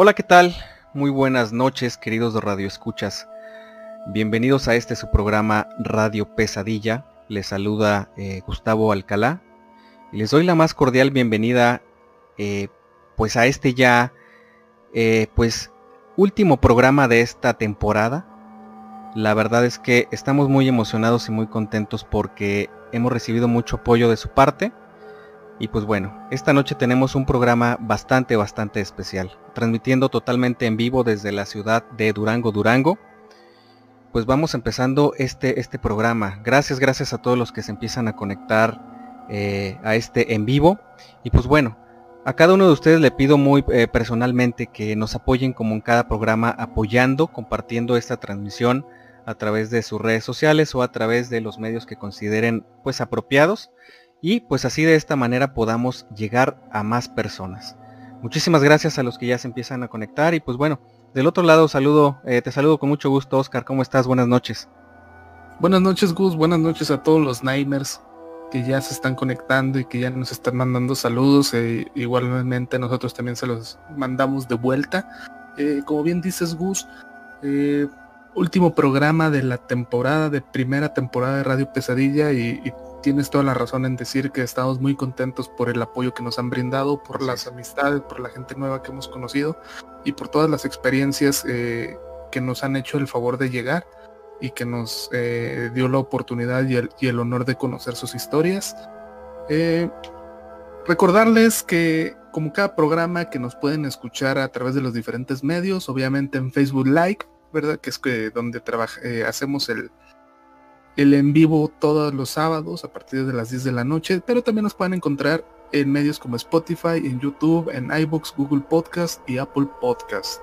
Hola, ¿qué tal? Muy buenas noches, queridos Radio Escuchas. Bienvenidos a este su programa Radio Pesadilla. Les saluda eh, Gustavo Alcalá y les doy la más cordial bienvenida eh, pues a este ya eh, pues último programa de esta temporada. La verdad es que estamos muy emocionados y muy contentos porque hemos recibido mucho apoyo de su parte y pues bueno, esta noche tenemos un programa bastante, bastante especial, transmitiendo totalmente en vivo desde la ciudad de Durango, Durango. Pues vamos empezando este, este programa. Gracias, gracias a todos los que se empiezan a conectar eh, a este en vivo. Y pues bueno, a cada uno de ustedes le pido muy eh, personalmente que nos apoyen como en cada programa, apoyando, compartiendo esta transmisión a través de sus redes sociales o a través de los medios que consideren pues apropiados y pues así de esta manera podamos llegar a más personas. Muchísimas gracias a los que ya se empiezan a conectar y pues bueno, del otro lado saludo, eh, te saludo con mucho gusto Oscar, ¿cómo estás? Buenas noches. Buenas noches Gus, buenas noches a todos los Nightmares que ya se están conectando y que ya nos están mandando saludos. E igualmente nosotros también se los mandamos de vuelta. Eh, como bien dices Gus, eh, último programa de la temporada, de primera temporada de Radio Pesadilla y tienes toda la razón en decir que estamos muy contentos por el apoyo que nos han brindado, por las amistades, por la gente nueva que hemos conocido y por todas las experiencias eh, que nos han hecho el favor de llegar y que nos eh, dio la oportunidad y el, honor de conocer sus historias. Eh, recordarles que como cada programa que nos pueden escuchar a través de los diferentes medios, obviamente en Facebook Live, ¿verdad? Que es que donde hacemos el, el en vivo todos los sábados a partir de las 10 de la noche, pero también nos pueden encontrar en medios como Spotify, en YouTube, en iBooks, Google Podcast y Apple Podcast.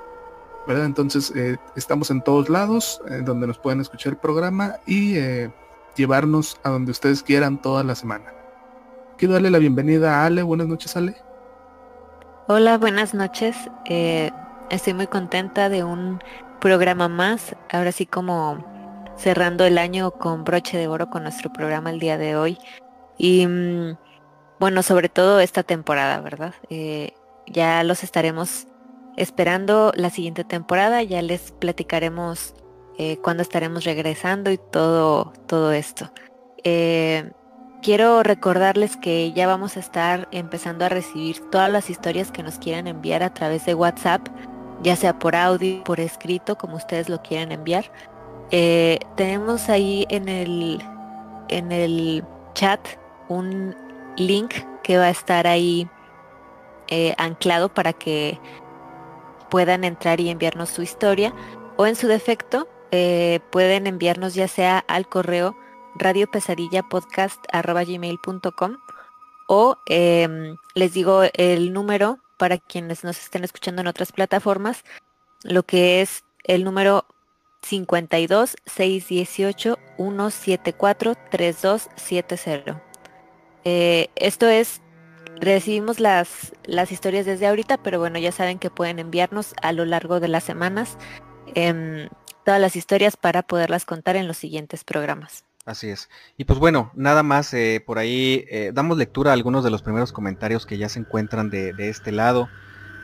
¿verdad? Entonces eh, estamos en todos lados eh, donde nos pueden escuchar el programa y eh, llevarnos a donde ustedes quieran toda la semana. Quiero darle la bienvenida a Ale. Buenas noches, Ale. Hola, buenas noches. estoy muy contenta de un programa más. Ahora sí como cerrando el año con broche de oro con nuestro programa el día de hoy. Y mm, bueno, sobre todo esta temporada, ¿verdad? Eh, ya los estaremos esperando la siguiente temporada, ya les platicaremos eh, cuándo estaremos regresando y todo, todo esto. Eh, quiero recordarles que ya vamos a estar empezando a recibir todas las historias que nos quieran enviar a través de WhatsApp, ya sea por audio, por escrito, como ustedes lo quieran enviar. Eh, tenemos ahí en el, en el chat un link que va a estar ahí eh, anclado para que puedan entrar y enviarnos su historia. O en su defecto eh, pueden enviarnos ya sea al correo radiopesadillapodcast.gmail.com o em, les digo el número para quienes nos estén escuchando en otras plataformas, lo que es el número 52 618 174 3270. esto es, recibimos las, las historias desde ahorita, pero bueno, ya saben que pueden enviarnos a lo largo de las semanas em, todas las historias para poderlas contar en los siguientes programas. Así es. Y pues bueno, nada más eh, por ahí eh, damos lectura a algunos de los primeros comentarios que ya se encuentran de, de este lado.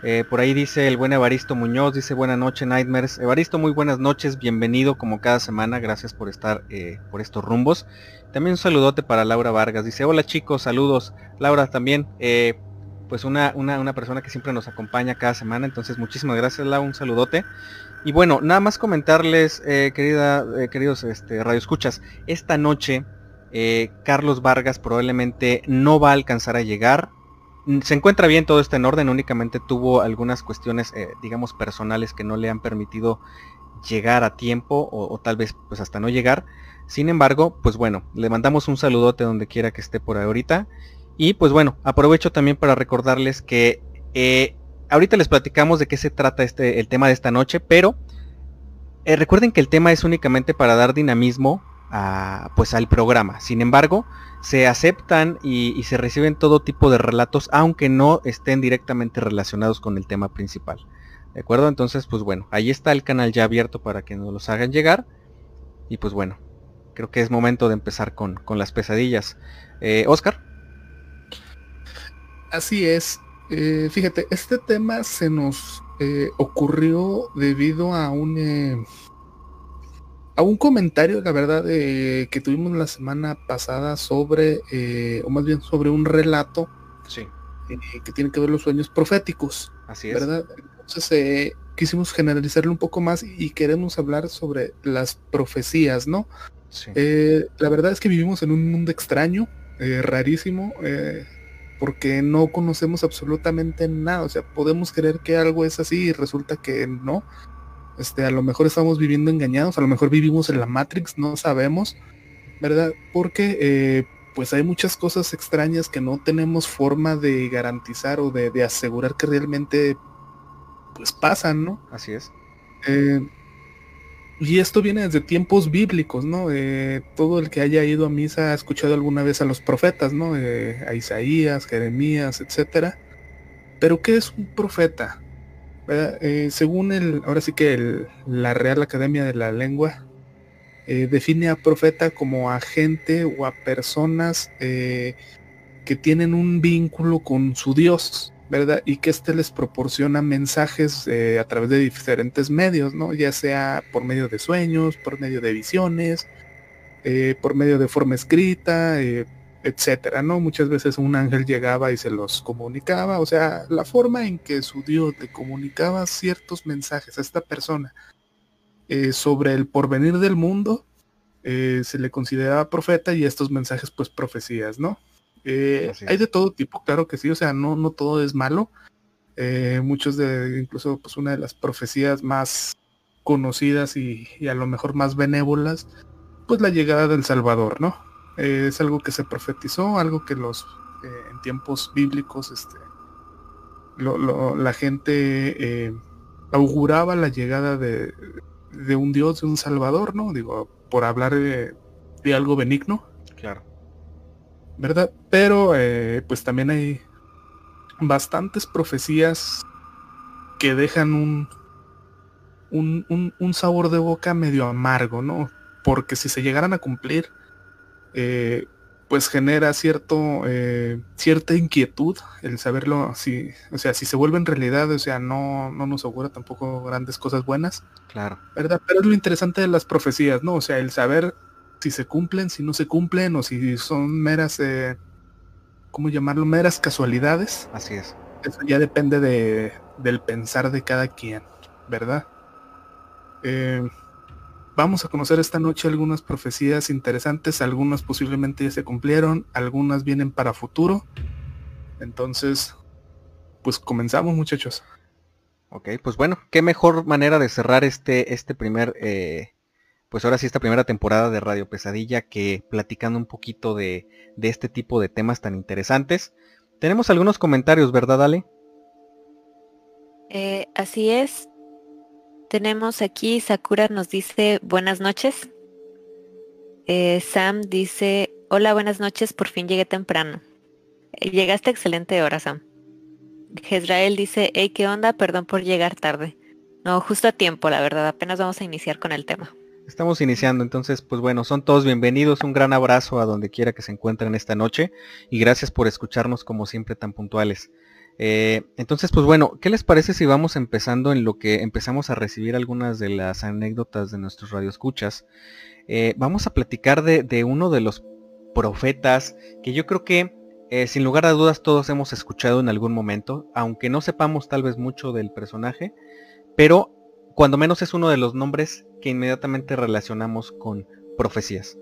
Eh, por ahí dice el buen Evaristo Muñoz, dice buena noche Nightmares. Evaristo, muy buenas noches, bienvenido como cada semana, gracias por estar eh, por estos rumbos. También un saludote para Laura Vargas, dice hola chicos, saludos. Laura también, eh, pues una, una, persona que siempre nos acompaña cada semana, entonces muchísimas gracias Laura, un saludote. Y bueno, nada más comentarles, querida, queridos este, radioescuchas, esta noche Carlos Vargas probablemente no va a alcanzar a llegar, se encuentra bien, todo está en orden, únicamente tuvo algunas cuestiones, eh, digamos, personales que no le han permitido llegar a tiempo o, tal vez pues hasta no llegar. Sin embargo, pues bueno, le mandamos un saludote donde quiera que esté por ahorita. Y pues bueno, aprovecho también para recordarles que eh, ahorita les platicamos de qué se trata este, el tema de esta noche, pero eh, recuerden que el tema es únicamente para dar dinamismo pues al programa. Sin embargo, se aceptan y, se reciben todo tipo de relatos, aunque no estén directamente relacionados con el tema principal. ¿De acuerdo? Entonces, pues bueno, ahí está el canal ya abierto para que nos los hagan llegar. Y pues bueno, creo que es momento de empezar con, las pesadillas. Eh, Oscar. Así es. Eh, fíjate, este tema se nos eh, ocurrió debido a un a un comentario, la verdad, eh, que tuvimos la semana pasada sobre, eh, o más bien sobre un relato sí. Eh, que tiene que ver los sueños proféticos. Así es. ¿verdad? Entonces quisimos generalizarlo un poco más y queremos hablar sobre las profecías, ¿no? Sí. la verdad es que vivimos en un mundo extraño, rarísimo, porque no conocemos absolutamente nada. O sea, podemos creer que algo es así y resulta que no. Este, a lo mejor estamos viviendo engañados, a lo mejor vivimos en la Matrix, no sabemos, ¿verdad? Porque eh, pues hay muchas cosas extrañas que no tenemos forma de garantizar o de, asegurar que realmente pues pasan, ¿no? Así es. Eh, y esto viene desde tiempos bíblicos, ¿no? Eh, todo el que haya ido a misa ha escuchado alguna vez a los profetas, ¿no? a Isaías, Jeremías, etcétera. Pero ¿qué es un profeta? Eh, según el, ahora sí que la Real Academia de la Lengua eh, define a profeta como a gente o a personas eh, que tienen un vínculo con su Dios, ¿verdad? Y que éste les proporciona mensajes a través de diferentes medios, ¿no? Ya sea por medio de sueños, por medio de visiones, por medio de forma escrita, etcétera, ¿no? Muchas veces un ángel llegaba y se los comunicaba, o sea, la forma en que su Dios le comunicaba ciertos mensajes a esta persona eh, sobre el porvenir del mundo, eh, se le consideraba profeta y estos mensajes pues profecías, ¿no? Eh, hay de todo tipo, claro que sí, o sea, no, no todo es malo. muchos de, incluso pues una de las profecías más conocidas y, y a lo mejor más benévolas, pues la llegada del Salvador, ¿no? Eh, es algo que se profetizó, algo que los eh, en tiempos bíblicos este, la gente eh, auguraba la llegada de, un Dios, de un Salvador, ¿no? Digo, por hablar de, algo benigno. Claro. ¿Verdad? Pero pues también hay bastantes profecías que dejan un, un, un sabor de boca medio amargo, ¿no? Porque si se llegaran a cumplir, eh, pues genera cierto, eh, cierta inquietud el saberlo, si, o sea, si se vuelve en realidad, o sea, no, no nos augura tampoco grandes cosas buenas. Claro. ¿Verdad? Pero es lo interesante de las profecías, ¿no? O sea, el saber si se cumplen, si no se cumplen, o si son meras, eh, ¿cómo llamarlo? Meras casualidades. Así es. Eso ya depende de, del pensar de cada quien, ¿verdad? Eh, Vamos a conocer esta noche algunas profecías interesantes, algunas posiblemente ya se cumplieron, algunas vienen para futuro. Entonces, pues comenzamos muchachos. Ok, pues bueno, qué mejor manera de cerrar este, este primer, eh, pues ahora sí esta primera temporada de Radio Pesadilla que platicando un poquito de, de este tipo de temas tan interesantes. Tenemos algunos comentarios, ¿verdad, Ale? Eh, así es, tenemos aquí, Sakura nos dice buenas noches. Eh, Sam dice, hola, buenas noches, por fin llegué temprano. Eh, llegaste a excelente hora, Sam. Jezrael dice, hey, ¿qué onda? Perdón por llegar tarde. No, justo a tiempo, la verdad, apenas vamos a iniciar con el tema. Estamos iniciando, entonces, pues bueno, son todos bienvenidos, un gran abrazo a donde quiera que se encuentren esta noche y gracias por escucharnos como siempre tan puntuales. Eh, entonces, pues bueno, ¿qué les parece si vamos empezando en lo que empezamos a recibir algunas de las anécdotas de nuestros radioescuchas? Eh, vamos a platicar de, uno de los profetas que yo creo que eh, sin lugar a dudas todos hemos escuchado en algún momento, aunque no sepamos tal vez mucho del personaje, pero cuando menos es uno de los nombres que inmediatamente relacionamos con profecías.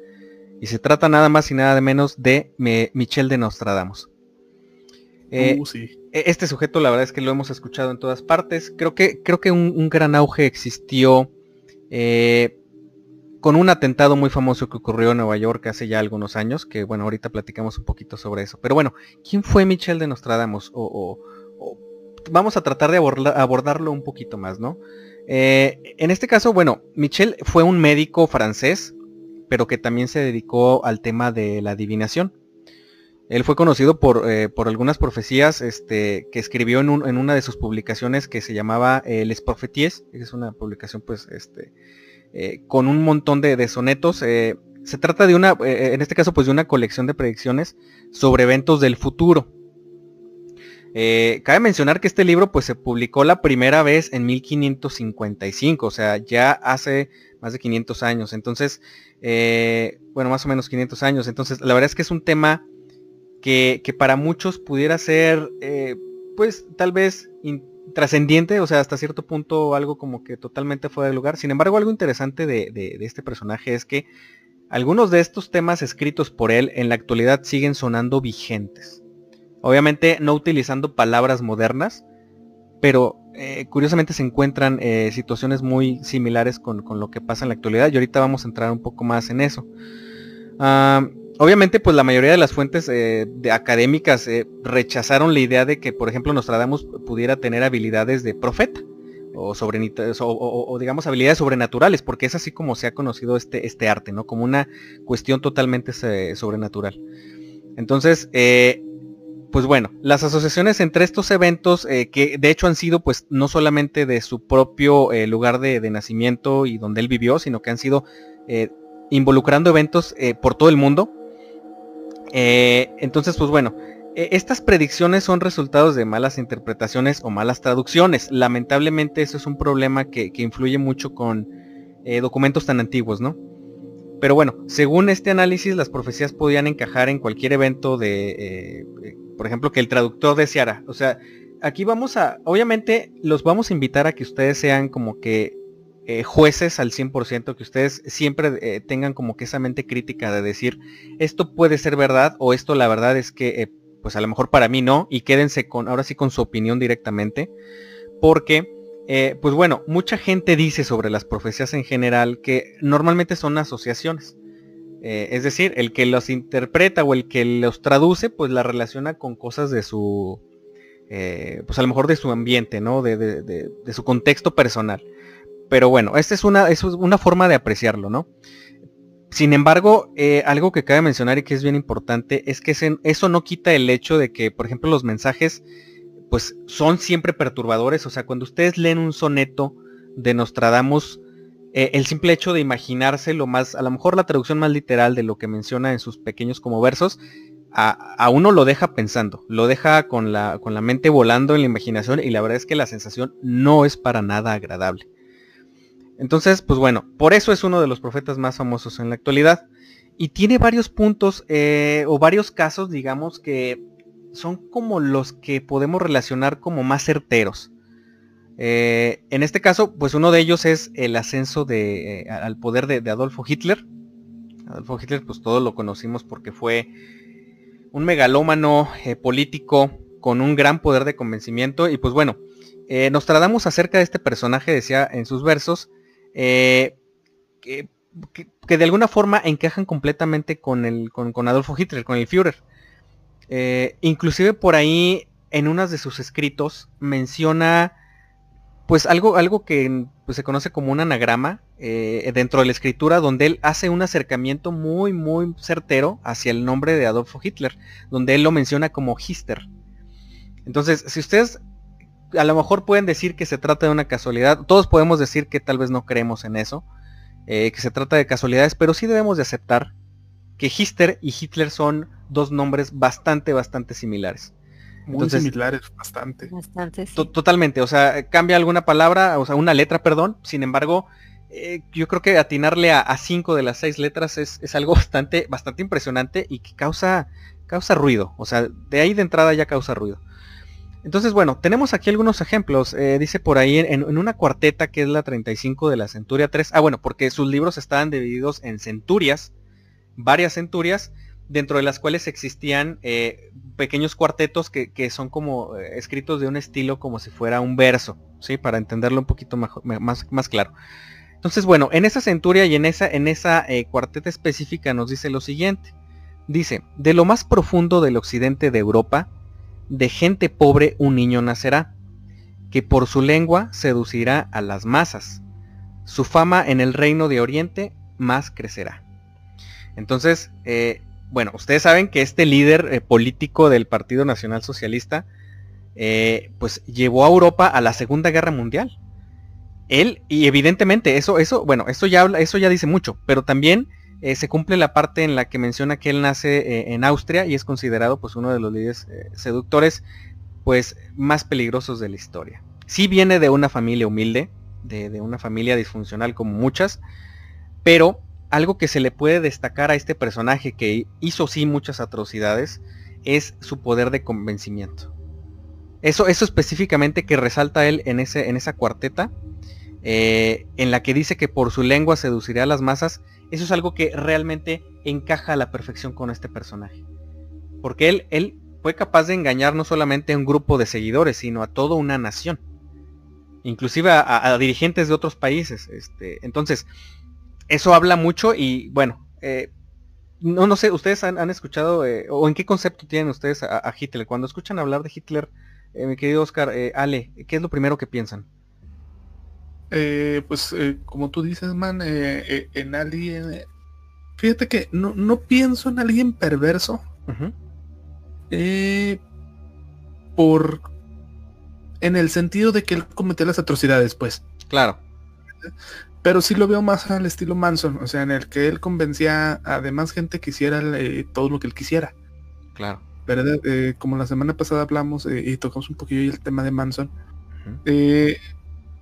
Y se trata nada más y nada menos de Michel de Nostradamus. Eh, uh, e, este sujeto la verdad es que lo hemos escuchado en todas partes. Creo que, creo que un, gran auge existió eh, con un atentado muy famoso que ocurrió en Nueva York hace ya algunos años, que bueno, ahorita platicamos un poquito sobre eso. Pero bueno, ¿quién fue Michel de Nostradamus? O, vamos a tratar de abordarlo un poquito más, ¿no? Eh, en este caso, bueno, Michel fue un médico francés, pero que también se dedicó al tema de la adivinación. Él fue conocido por, eh, algunas profecías este, que escribió en, una de sus publicaciones que se llamaba eh, Les Profeties, que es una publicación pues este, eh, con un montón de, sonetos. se trata de una, en este caso pues de una colección de predicciones sobre eventos del futuro. cabe mencionar que este libro pues se publicó la primera vez en 1555, o sea, ya hace más de 500 años. Entonces, bueno, más o menos 500 años. Entonces, la verdad es que es un tema que, para muchos pudiera ser, eh, pues tal vez trascendiente, o sea, hasta cierto punto algo como que totalmente fuera de lugar. Sin embargo, algo interesante de, este personaje es que algunos de estos temas escritos por él en la actualidad siguen sonando vigentes. Obviamente no utilizando palabras modernas, pero eh, curiosamente se encuentran eh, situaciones muy similares con, lo que pasa en la actualidad y ahorita vamos a entrar un poco más en eso. Ah, obviamente, pues la mayoría de las fuentes eh, académicas eh, rechazaron la idea de que, por ejemplo, Nostradamus pudiera tener habilidades de profeta o, o, digamos habilidades sobrenaturales, porque es así como se ha conocido este, este arte, ¿no? Como una cuestión totalmente eh, sobrenatural. Entonces, pues bueno, las asociaciones entre estos eventos, que de hecho han sido pues no solamente de su propio lugar de, de, nacimiento y donde él vivió, sino que han sido involucrando eventos por todo el mundo, eh, entonces, pues bueno, e, estas predicciones son resultados de malas interpretaciones o malas traducciones. Lamentablemente eso es un problema que, influye mucho con eh, documentos tan antiguos, ¿no? Pero bueno, según este análisis, las profecías podían encajar en cualquier evento de, eh, por ejemplo, que el traductor deseara. O sea, aquí vamos a, obviamente, los vamos a invitar a que ustedes sean como que eh, jueces al 100%, que ustedes siempre eh, tengan como que esa mente crítica de decir, esto puede ser verdad o esto la verdad es que, eh, pues a lo mejor para mí no, y quédense con, ahora sí con su opinión directamente, porque, pues bueno, mucha gente dice sobre las profecías en general que normalmente son asociaciones. es decir, el que los interpreta o el que los traduce, pues la relaciona con cosas de su, pues a lo mejor de su ambiente, ¿no? de su contexto personal. Pero bueno, esta es una, es una forma de apreciarlo, ¿no? Sin embargo, eh, algo que cabe mencionar y que es bien importante es que eso no quita el hecho de que, por ejemplo, los mensajes pues son siempre perturbadores. O sea, cuando ustedes leen un soneto de Nostradamus, eh, el simple hecho de imaginarse lo más, a lo mejor la traducción más literal de lo que menciona en sus pequeños como versos, a, a, uno lo deja pensando, lo deja con la, con la mente volando en la imaginación y la verdad es que la sensación no es para nada agradable. Entonces, pues bueno, por eso es uno de los profetas más famosos en la actualidad. Y tiene varios puntos eh, o varios casos, digamos, que son como los que podemos relacionar como más certeros. Eh, en este caso, pues uno de ellos es el ascenso de, eh, al poder de, Adolfo Hitler. Adolfo Hitler, pues todos lo conocimos porque fue un megalómano político con un gran poder de convencimiento. Y pues bueno, nos tratamos acerca de este personaje, decía en sus versos, eh, que, de alguna forma encajan completamente con, el, con, Adolfo Hitler, con el Führer. Eh, inclusive por ahí en unas de sus escritos menciona pues algo, algo que pues, se conoce como un anagrama eh, dentro de la escritura donde él hace un acercamiento muy muy certero hacia el nombre de Adolfo Hitler, donde él lo menciona como Hister. Entonces, si ustedes a lo mejor pueden decir que se trata de una casualidad. Todos podemos decir que tal vez no creemos en eso, eh, que se trata de casualidades, pero sí debemos de aceptar que Hister y Hitler son dos nombres bastante, bastante similares. Muy similares, bastante. Totalmente, o sea, cambia alguna palabra, o sea, una letra, perdón. Sin embargo, eh, yo creo que atinarle a, cinco de las seis letras es, algo bastante, bastante impresionante y que causa, causa ruido. O sea, de ahí de entrada ya causa ruido. Entonces, bueno, tenemos aquí algunos ejemplos. Eh, dice por ahí en, una cuarteta que es la 35 de la Centuria 3. Ah, bueno, porque sus libros estaban divididos en centurias, varias centurias, dentro de las cuales existían eh, pequeños cuartetos que, son como eh, escritos de un estilo como si fuera un verso, ¿sí? Para entenderlo un poquito más, más, claro. Entonces, bueno, en esa centuria y en esa, en esa cuarteta específica nos dice lo siguiente. Dice, de lo más profundo del occidente de Europa, de gente pobre un niño nacerá, que por su lengua seducirá a las masas. Su fama en el reino de Oriente más crecerá. Entonces, bueno, ustedes saben que este líder eh, político del Partido Nacional Socialista, eh, pues llevó a Europa a la Segunda Guerra Mundial. Él, y evidentemente, eso, eso, bueno, eso ya habla, eso ya dice mucho, pero también eh, se cumple la parte en la que menciona que él nace en Austria y es considerado pues uno de los líderes seductores pues más peligrosos de la historia. Sí viene de una familia humilde, de, una familia disfuncional como muchas, pero algo que se le puede destacar a este personaje que hizo sí muchas atrocidades es su poder de convencimiento. Eso, eso específicamente que resalta él en, ese, en esa cuarteta, eh, en la que dice que por su lengua seducirá a las masas, eso es algo que realmente encaja a la perfección con este personaje. Porque él, él fue capaz de engañar no solamente a un grupo de seguidores, sino a toda una nación. Inclusive a, dirigentes de otros países. Este, entonces, eso habla mucho y bueno, eh, no, no sé, ustedes han, escuchado eh, o en qué concepto tienen ustedes a, Hitler. Cuando escuchan hablar de Hitler, eh, mi querido Oscar, Ale, ¿qué es lo primero que piensan? Pues como tú dices, man, en alguien, fíjate que no, no, pienso en alguien perverso. por en el sentido de que él cometió las atrocidades, pues. Claro. Pero sí lo veo más al estilo Manson, o sea, en el que él convencía a demás gente que hiciera eh, todo lo que él quisiera. Claro. ¿Verdad? Eh, como la semana pasada hablamos eh, y tocamos un poquillo el tema de Manson.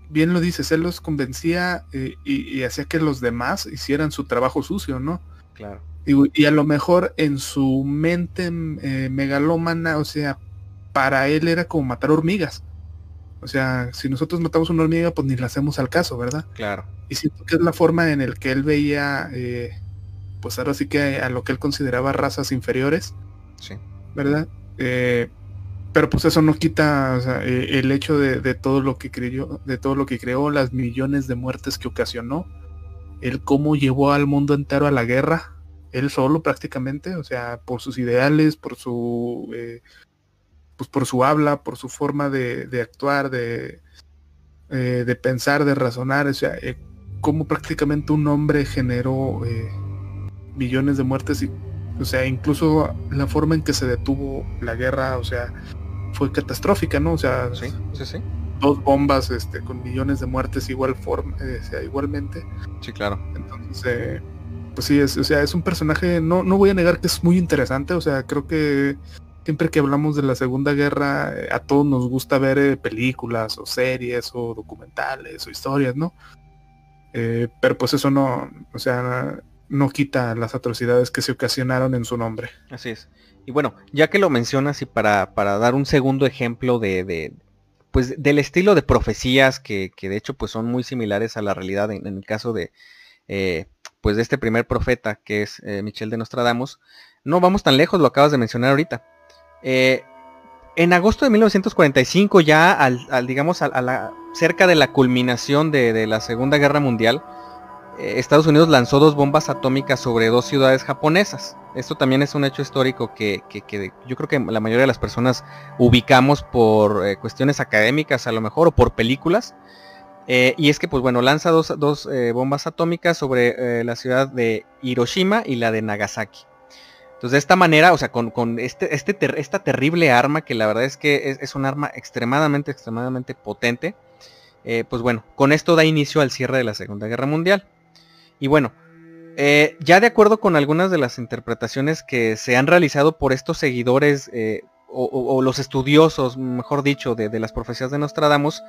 Bien lo dices, él los convencía y, hacía que los demás hicieran su trabajo sucio, ¿no? Claro. Y, a lo mejor en su mente megalómana, o sea, para él era como matar hormigas. O sea, si nosotros matamos una hormiga, pues ni la hacemos al caso, ¿verdad? Claro. Y siento que es la forma en el que él veía, eh, pues ahora sí que a lo que él consideraba razas inferiores. Sí. ¿Verdad? Eh, pero pues eso no quita eh, el hecho de, todo lo que creyó, de todo lo que creó, las millones de muertes que ocasionó, el cómo llevó al mundo entero a la guerra, él solo prácticamente, o sea, por sus ideales, por su pues por su habla, por su forma de, actuar, de, de pensar, de razonar, o sea, cómo prácticamente un hombre generó eh, millones de muertes y o sea incluso la forma en que se detuvo la guerra o sea fue catastrófica no o sea sí, sí, sí. dos bombas este con millones de muertes igual forma eh, sea, igualmente sí claro entonces eh, pues sí es o sea es un personaje no no voy a negar que es muy interesante o sea creo que siempre que hablamos de la Segunda Guerra, a todos nos gusta ver películas o series o documentales o historias, ¿no? Eh, pero pues eso no, o sea, no quita las atrocidades que se ocasionaron en su nombre. Así es. Y bueno, ya que lo mencionas y para, para dar un segundo ejemplo de, pues del estilo de profecías que, que, de hecho pues son muy similares a la realidad en, el caso de eh, pues de este primer profeta que es eh, Michel de Nostradamus, no vamos tan lejos, lo acabas de mencionar ahorita. en agosto de 1945, ya al, digamos a la cerca de la culminación de, la Segunda Guerra Mundial, eh, Estados Unidos lanzó dos bombas atómicas sobre dos ciudades japonesas. Esto también es un hecho histórico que, yo creo que la mayoría de las personas ubicamos por eh, cuestiones académicas a lo mejor o por películas. Eh, y es que, pues bueno, lanza dos, bombas atómicas sobre la ciudad de Hiroshima y la de Nagasaki. Entonces, de esta manera, o sea, con, este, este esta terrible arma, que la verdad es que es, es un arma extremadamente, extremadamente potente, eh, pues bueno, con esto da inicio al cierre de la Segunda Guerra Mundial. Y bueno, eh, ya de acuerdo con algunas de las interpretaciones que se han realizado por estos seguidores, eh, o, los estudiosos, mejor dicho, de, las profecías de Nostradamus,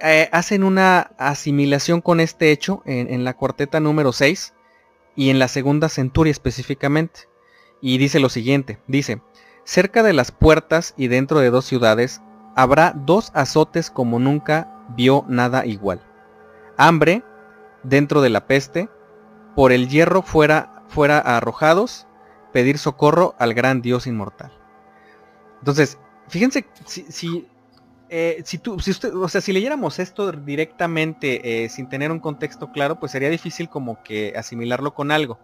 eh, hacen una asimilación con este hecho en, la cuarteta número 6 y en la segunda centuria específicamente. Y dice lo siguiente, dice, cerca de las puertas y dentro de dos ciudades habrá dos azotes como nunca vio nada igual. Hambre dentro de la peste, por el hierro fuera, fuera arrojados, pedir socorro al gran Dios inmortal. Entonces, fíjense si, si, eh, si tú, si usted, o sea, si leyéramos esto directamente eh, sin tener un contexto claro, pues sería difícil como que asimilarlo con algo.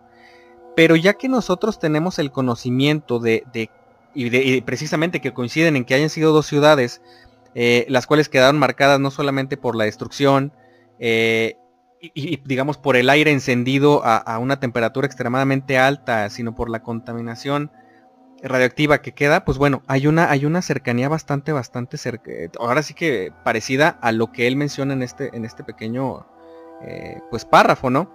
Pero ya que nosotros tenemos el conocimiento de, de y, precisamente que coinciden en que hayan sido dos ciudades, eh, las cuales quedaron marcadas no solamente por la destrucción, y, digamos por el aire encendido a, a, una temperatura extremadamente alta, sino por la contaminación radioactiva que queda, pues bueno, hay una, hay una cercanía bastante, bastante cerca, ahora sí que parecida a lo que él menciona en este, en este pequeño, eh, pues párrafo, ¿no?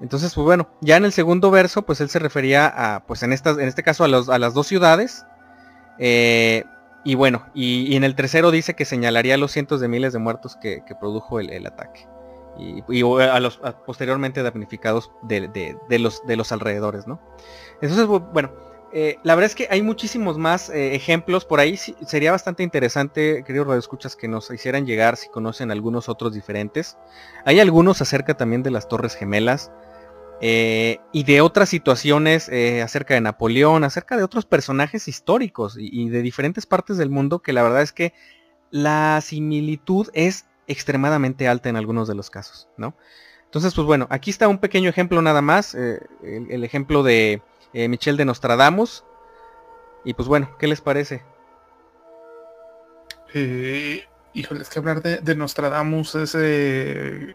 Entonces, pues bueno, ya en el segundo verso, pues él se refería a, pues en, estas, en este caso a, los, a las dos ciudades, eh, y bueno, y, en el tercero dice que señalaría los cientos de miles de muertos que, produjo el, ataque. Y, a los posteriormente damnificados de, de, los, de los alrededores, ¿no? Entonces, bueno, eh, la verdad es que hay muchísimos más eh, ejemplos por ahí. sería bastante interesante, queridos radioescuchas, que nos hicieran llegar si conocen algunos otros diferentes. Hay algunos acerca también de las Torres Gemelas eh, y de otras situaciones acerca de Napoleón, acerca de otros personajes históricos y, y, de diferentes partes del mundo que la verdad es que la similitud es extremadamente alta en algunos de los casos, ¿no? Entonces, pues bueno, aquí está un pequeño ejemplo nada más, el ejemplo de eh, Michel de Nostradamus. Y pues bueno, ¿qué les parece? Eh, híjole, es que hablar de, Nostradamus es eh,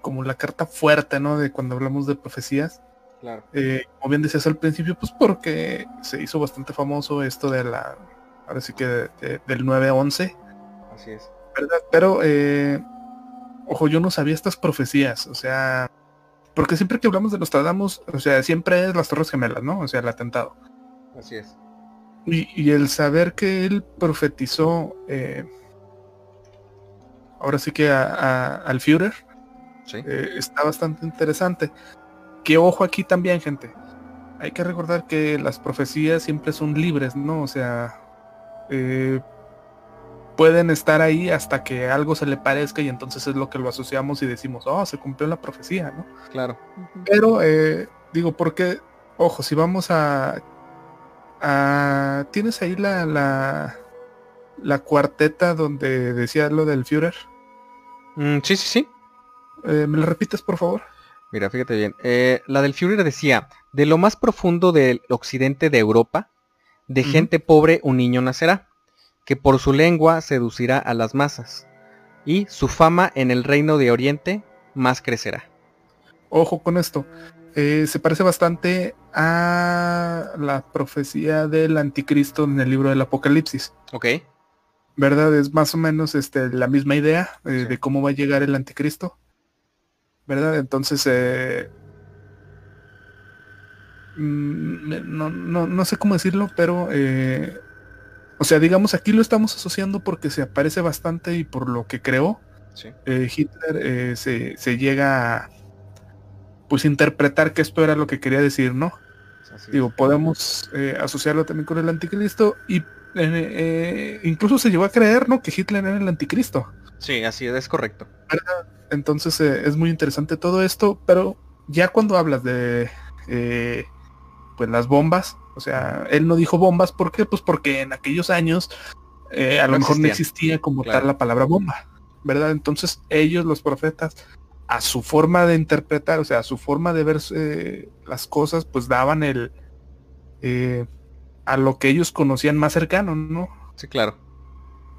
como la carta fuerte, ¿no? De cuando hablamos de profecías. Claro. Eh, como bien decías al principio, pues porque se hizo bastante famoso esto de la, ahora sí que del 9-11. Así es. ¿Verdad? Pero, ojo, yo no sabía estas profecías, o sea, porque siempre que hablamos de Nostradamus, o sea, siempre es las Torres Gemelas, ¿no? O sea, el atentado. Así es. Y, el saber que él profetizó, eh, ahora sí que al Führer, eh, está bastante interesante. Que ojo aquí también, gente. Hay que recordar que las profecías siempre son libres, ¿no? O sea, eh, pueden estar ahí hasta que algo se le parezca y entonces es lo que lo asociamos y decimos, oh, se cumplió la profecía, ¿no? Claro. Pero, eh, digo, porque, ojo, si vamos a... a ¿Tienes ahí la, la, la cuarteta donde decía lo del Führer? Mm, sí, sí, sí. Eh, ¿Me la repites, por favor? Mira, fíjate bien. Eh, la del Führer decía, de lo más profundo del occidente de Europa, de gente pobre un niño nacerá que por su lengua seducirá a las masas, y su fama en el reino de Oriente más crecerá. Ojo con esto. Eh, se parece bastante a la profecía del anticristo en el libro del Apocalipsis. Ok. ¿Verdad? Es más o menos este, la misma idea eh, de cómo va a llegar el anticristo. ¿Verdad? Entonces, eh, mm, no, no, no, sé cómo decirlo, pero o sea, digamos, aquí lo estamos asociando porque se aparece bastante y por lo que creó. Eh, Hitler eh, se, llega a pues interpretar que esto era lo que quería decir, ¿no? Digo, podemos eh, asociarlo también con el anticristo y incluso se llegó a creer, ¿no? Que Hitler era el anticristo. Sí, así es, correcto. Entonces es muy interesante todo esto, pero ya cuando hablas de pues las bombas, o sea, él no dijo bombas, ¿por qué? Pues porque en aquellos años eh, a lo mejor no existía como tal la palabra bomba, ¿verdad? Entonces ellos, los profetas, a su forma de interpretar, o sea, a su forma de ver eh, las cosas, pues daban el... Eh, a lo que ellos conocían más cercano, ¿no? Sí, claro.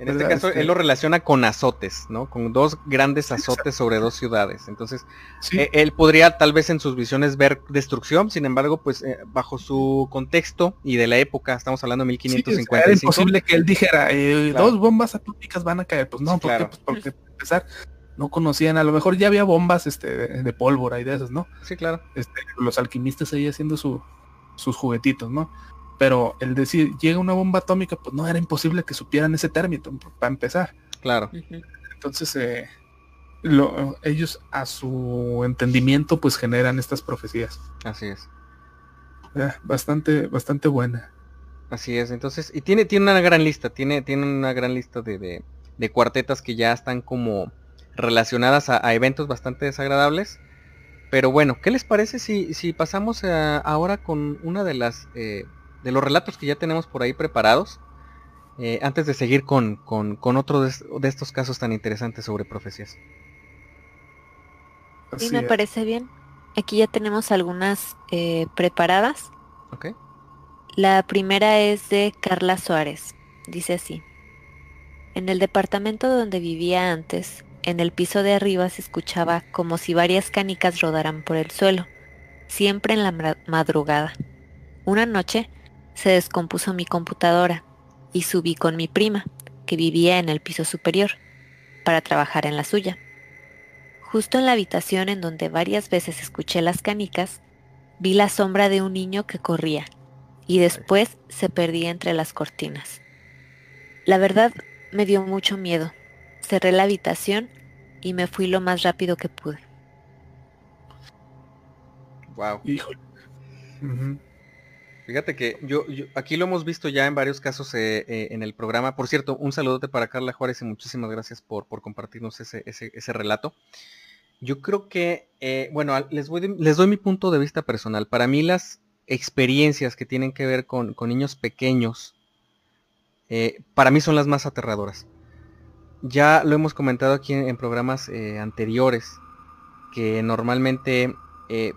En este caso, él lo relaciona con azotes, ¿no? Con dos grandes azotes sobre dos ciudades. Entonces, eh, él podría tal vez en sus visiones ver destrucción, sin embargo, pues eh, bajo su contexto y de la época, estamos hablando de 1555. era imposible que él dijera, eh, dos bombas atómicas van a caer. Pues no, porque, pues porque para empezar, no conocían, a lo mejor ya había bombas este, de, pólvora y de esas, ¿no? Sí, claro. Este, los alquimistas ahí haciendo su, sus juguetitos, ¿no? Pero el decir llega una bomba atómica, pues no era imposible que supieran ese término para empezar. Claro. Entonces, eh, ellos a su entendimiento pues generan estas profecías. Así es. bastante, bastante buena. Así es, entonces, y tiene, tiene una gran lista, tiene, tiene una gran lista de, de, cuartetas que ya están como relacionadas a, eventos bastante desagradables. Pero bueno, ¿qué les parece si, si pasamos ahora con una de las eh, de los relatos que ya tenemos por ahí preparados? Eh, antes de seguir con, con, con otro de, estos casos tan interesantes sobre profecías. Sí, me parece bien. Aquí ya tenemos algunas eh, preparadas. Ok. La primera es de Carla Suárez. Dice así. En el departamento donde vivía antes, en el piso de arriba se escuchaba como si varias canicas rodaran por el suelo, siempre en la madrugada. Una noche se descompuso mi computadora y subí con mi prima, que vivía en el piso superior, para trabajar en la suya. Justo en la habitación en donde varias veces escuché las canicas, vi la sombra de un niño que corría y después se perdía entre las cortinas. La verdad me dio mucho miedo. Cerré la habitación y me fui lo más rápido que pude. Wow. Fíjate que yo, aquí lo hemos visto ya en varios casos eh, eh, en el programa. Por cierto, un saludote para Carla Juárez y muchísimas gracias por, por compartirnos ese, ese, relato. Yo creo que, eh, bueno, les, les doy mi punto de vista personal. Para mí las experiencias que tienen que ver con, niños pequeños, para mí son las más aterradoras. Ya lo hemos comentado aquí en, programas anteriores, que normalmente,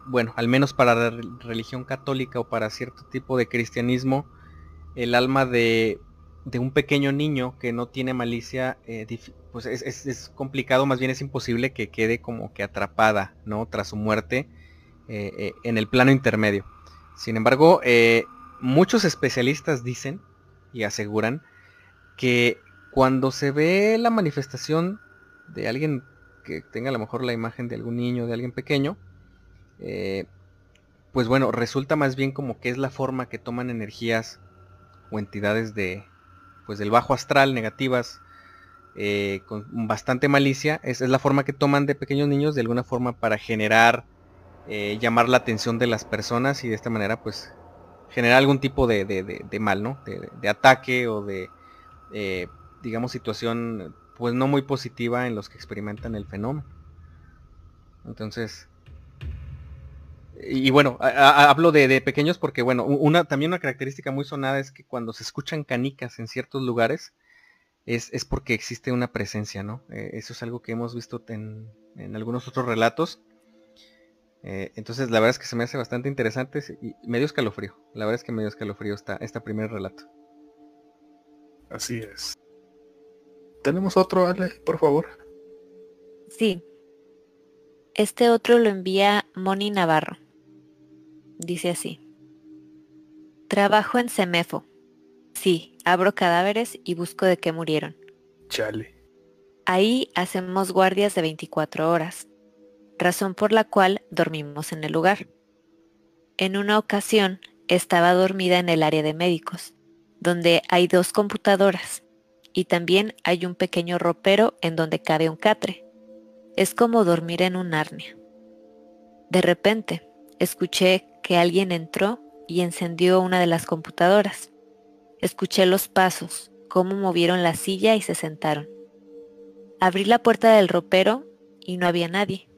bueno, al menos para la religión católica o para cierto tipo de cristianismo, el alma de, de un pequeño niño que no tiene malicia, eh, pues es, complicado, más bien es imposible que quede como que atrapada, ¿no? Tras su muerte eh, eh, en el plano intermedio. Sin embargo, muchos especialistas dicen y aseguran que cuando se ve la manifestación de alguien que tenga a lo mejor la imagen de algún niño, de alguien pequeño, pues bueno, resulta más bien como que es la forma que toman energías o entidades de, pues del bajo astral, negativas, eh, con bastante malicia. Es, es, la forma que toman de pequeños niños de alguna forma para generar, eh, llamar la atención de las personas y de esta manera pues generar algún tipo de, de, mal, ¿no? De, ataque o de, eh, digamos, situación pues no muy positiva en los que experimentan el fenómeno. Entonces, y, bueno, hablo de, pequeños porque, bueno, una también una característica muy sonada es que cuando se escuchan canicas en ciertos lugares, es, es porque existe una presencia, ¿no? Eh, eso es algo que hemos visto en, algunos otros relatos. Eh, entonces, la verdad es que se me hace bastante interesante y medio escalofrío. La verdad es que medio escalofrío está este primer relato. Así es. ¿Tenemos otro, Ale, por favor? Sí. Este otro lo envía Moni Navarro. Dice así. Trabajo en Semefo. Sí, abro cadáveres y busco de qué murieron. Chale. Ahí hacemos guardias de 24 horas, razón por la cual dormimos en el lugar. En una ocasión estaba dormida en el área de médicos, donde hay dos computadoras y también hay un pequeño ropero en donde cabe un catre. Es como dormir en un arnia. De repente, escuché que alguien entró y encendió una de las computadoras. Escuché los pasos, cómo movieron la silla y se sentaron. Abrí la puerta del ropero y no había nadie,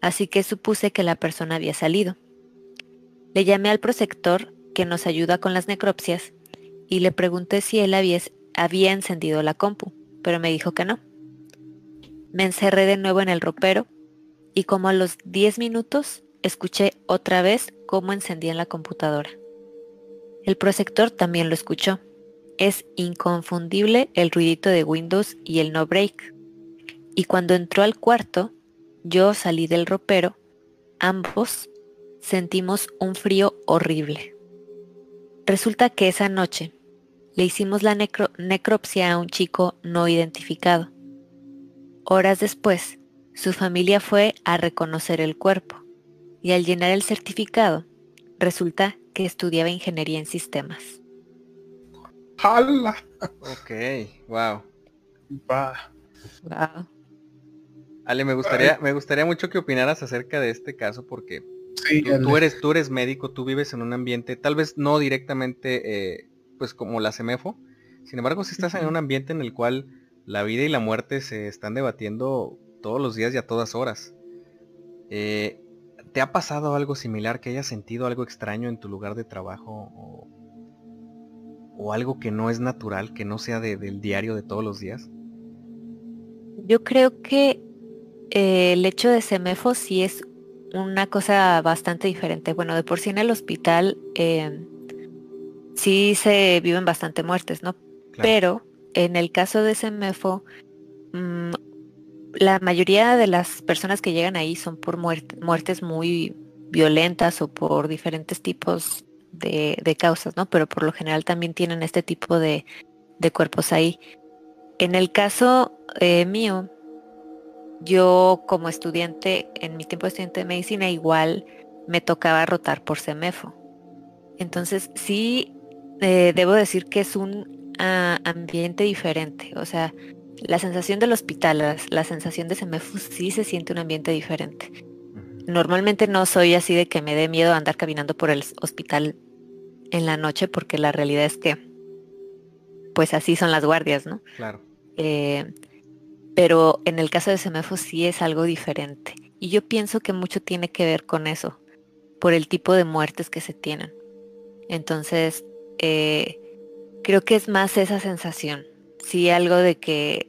así que supuse que la persona había salido. Le llamé al prosector, que nos ayuda con las necropsias, y le pregunté si él había, había encendido la compu, pero me dijo que no. Me encerré de nuevo en el ropero y como a los 10 minutos escuché otra vez cómo encendían la computadora. El prosector también lo escuchó. Es inconfundible el ruidito de Windows y el no break. Y cuando entró al cuarto, yo salí del ropero, ambos sentimos un frío horrible. Resulta que esa noche le hicimos la necropsia a un chico no identificado. Horas después, su familia fue a reconocer el cuerpo y al llenar el certificado, resulta que estudiaba ingeniería en sistemas. ¡Hala! Ok, wow. Va. Wow. Ale, me gustaría, me gustaría mucho que opinaras acerca de este caso porque Sí, tú, eres, tú eres médico, tú vives en un ambiente, tal vez no directamente, eh, pues como la CEMEFO, sin embargo, si estás en un ambiente en el cual la vida y la muerte se están debatiendo todos los días y a todas horas. Eh, ¿Te ha pasado algo similar, que hayas sentido algo extraño en tu lugar de trabajo o, o algo que no es natural, que no sea de- del diario de todos los días? Yo creo que eh, el hecho de Semefo sí es una cosa bastante diferente. Bueno, de por sí en el hospital eh, sí se viven bastante muertes, ¿no? Claro. Pero en el caso de Semefo, mm, la mayoría de las personas que llegan ahí son por muert- muertes muy violentas o por diferentes tipos de, causas, ¿no? Pero por lo general también tienen este tipo de, cuerpos ahí. En el caso eh, mío, yo como estudiante, en mi tiempo de estudiante de medicina, igual me tocaba rotar por Semefo. Entonces sí, eh, debo decir que es un ah, ambiente diferente. O sea, la sensación del hospital, la, la sensación de Semefo sí se siente un ambiente diferente. Normalmente no soy así de que me dé miedo andar caminando por el hospital en la noche, porque la realidad es que, pues así son las guardias, ¿no? Claro. Eh, pero en el caso de Semefo sí es algo diferente. Y yo pienso que mucho tiene que ver con eso, por el tipo de muertes que se tienen. Entonces, eh, creo que es más esa sensación. Sí, algo de que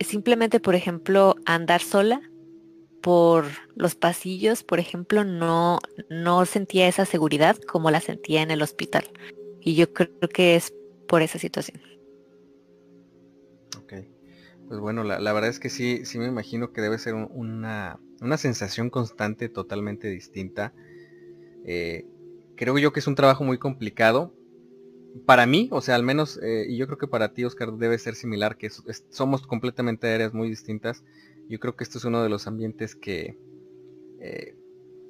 simplemente, por ejemplo, andar sola por los pasillos, por ejemplo, no, no sentía esa seguridad como la sentía en el hospital. Y yo creo que es por esa situación. Ok. Pues bueno, la, la verdad es que sí, sí me imagino que debe ser un- una, una sensación constante totalmente distinta. Eh, creo yo que es un trabajo muy complicado. Para mí, o sea, al menos, eh, y yo creo que para ti, Oscar, debe ser similar, que somos completamente áreas muy distintas. Yo creo que esto es uno de los ambientes que eh,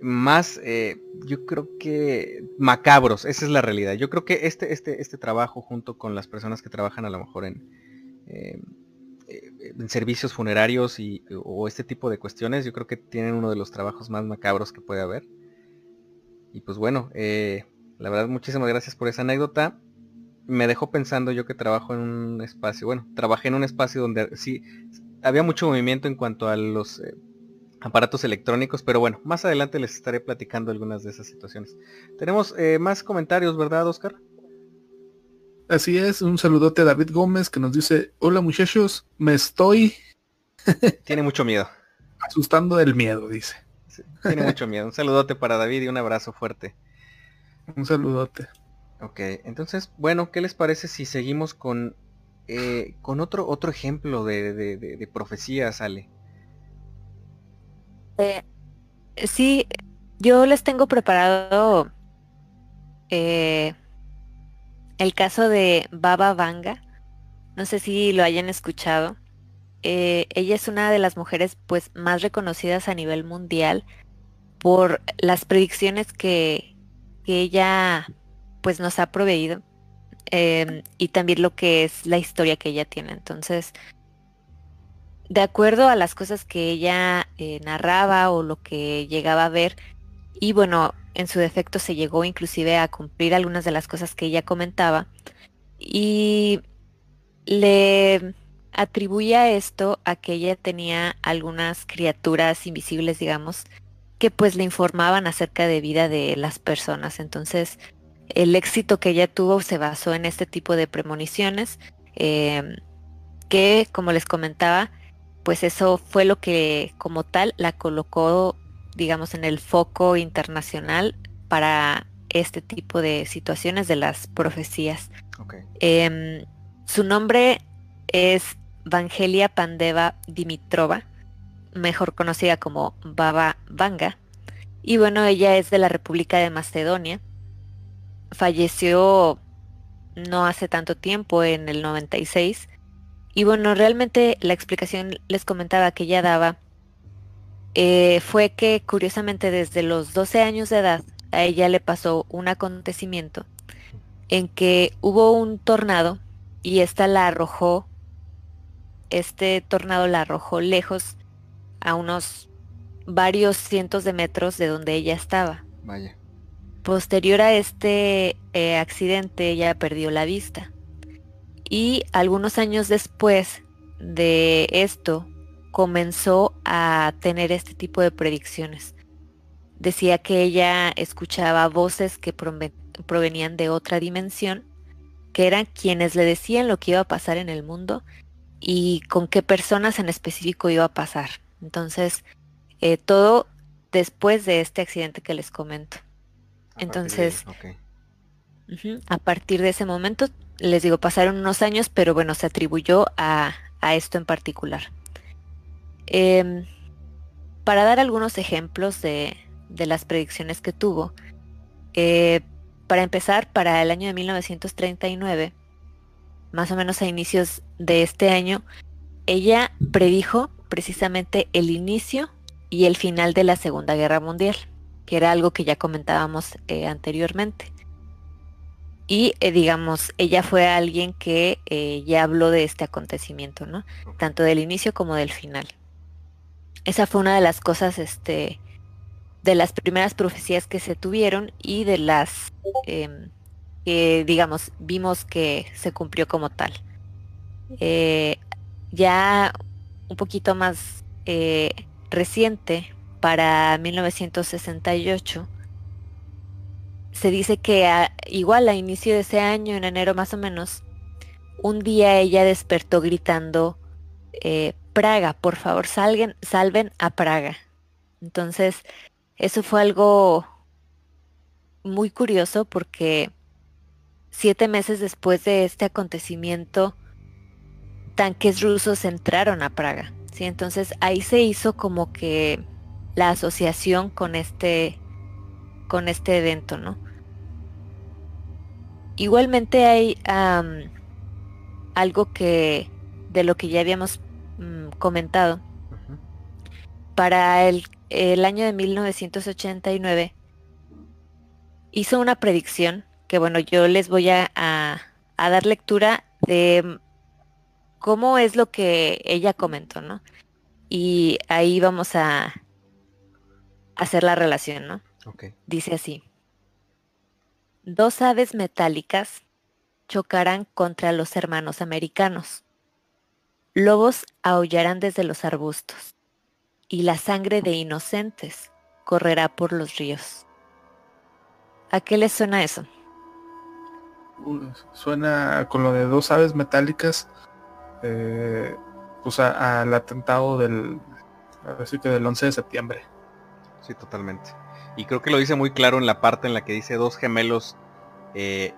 más, eh, yo creo que macabros, esa es la realidad. Yo creo que este, este, este trabajo junto con las personas que trabajan a lo mejor en, servicios funerarios y, o este tipo de cuestiones, yo creo que tienen uno de los trabajos más macabros que puede haber. Y pues bueno, la verdad muchísimas gracias por esa anécdota. Me dejó pensando yo que trabajo en un espacio, bueno, trabajé en un espacio donde sí había mucho movimiento en cuanto a los eh, aparatos electrónicos, pero bueno, más adelante les estaré platicando algunas de esas situaciones. Tenemos eh, más comentarios, ¿verdad, Oscar? Así es, un saludote a David Gómez que nos dice, hola muchachos, me estoy Tiene mucho miedo. asustando del miedo, dice. Sí, tiene mucho miedo. Un saludote para David y un abrazo fuerte. Un saludote. Ok, entonces, bueno, ¿qué les parece si seguimos con, eh, con otro, otro ejemplo de, de, de, profecías, Ale? Eh, sí, yo les tengo preparado eh, el caso de Baba Vanga. No sé si lo hayan escuchado. Ella es una de las mujeres pues más reconocidas a nivel mundial por las predicciones que, que ella pues nos ha proveído em, y también lo que es la historia que ella tiene. Entonces, de acuerdo a las cosas que ella eh, narraba o lo que llegaba a ver, y bueno, en su defecto se llegó inclusive a cumplir algunas de las cosas que ella comentaba, y le atribuía esto a que ella tenía algunas criaturas invisibles, digamos, que pues le informaban acerca de vida de las personas. Entonces, el éxito que ella tuvo se basó en este tipo de premoniciones, eh, que como les comentaba, pues eso fue lo que como tal la colocó, digamos, en el foco internacional para este tipo de situaciones de las profecías. Eh, su nombre es Vangelia Pandeva Dimitrova, mejor conocida como Baba Vanga. Y bueno, ella es de la República de Macedonia. Falleció no hace tanto tiempo, en el 96. Y bueno, realmente la explicación les comentaba que ella daba eh, fue que curiosamente desde los 12 años de edad a ella le pasó un acontecimiento en que hubo un tornado y esta la arrojó, este tornado la arrojó lejos a unos varios cientos de metros de donde ella estaba. Vaya. Posterior a este eh, accidente ella perdió la vista. Y algunos años después de esto comenzó a tener este tipo de predicciones. Decía que ella escuchaba voces que provenían de otra dimensión, que eran quienes le decían lo que iba a pasar en el mundo y con qué personas en específico iba a pasar. Entonces, eh, todo después de este accidente que les comento. Entonces, a partir de ese momento, les digo, pasaron unos años, pero bueno, se atribuyó a, esto en particular. Em, para dar algunos ejemplos de, de las predicciones que tuvo, eh, para empezar, para el año de 1939, más o menos a inicios de este año, ella predijo precisamente el inicio y el final de la Segunda Guerra Mundial, que era algo que ya comentábamos eh, anteriormente. Y eh, digamos, ella fue alguien que eh, ya habló de este acontecimiento, ¿no? Tanto del inicio como del final. Esa fue una de las cosas, este, de las primeras profecías que se tuvieron y de las em, que, digamos, vimos que se cumplió como tal. ya un poquito más reciente, para 1968, se dice que igual a inicio de ese año, en enero más o menos, un día ella despertó gritando, eh, Praga, por favor, salven, salven a Praga. Entonces, eso fue algo muy curioso porque siete meses después de este acontecimiento, tanques rusos entraron a Praga. ¿sí? Entonces ahí se hizo como que la asociación con este, con este evento, ¿no? Igualmente hay algo que de lo que ya habíamos mm, comentado. Para el, el, año de 1989 hizo una predicción que bueno, yo les voy a, a dar lectura de cómo es lo que ella comentó, ¿no? Y ahí vamos a hacer la relación, ¿no? Dice así. Dos aves metálicas chocarán contra los hermanos americanos. Lobos aullarán desde los arbustos y la sangre de inocentes correrá por los ríos. ¿A qué le suena eso? suena con lo de dos aves metálicas eh, pues al atentado del, así que del 11 de septiembre. Sí, totalmente. Y creo que lo dice muy claro en la parte en la que dice dos gemelos eh,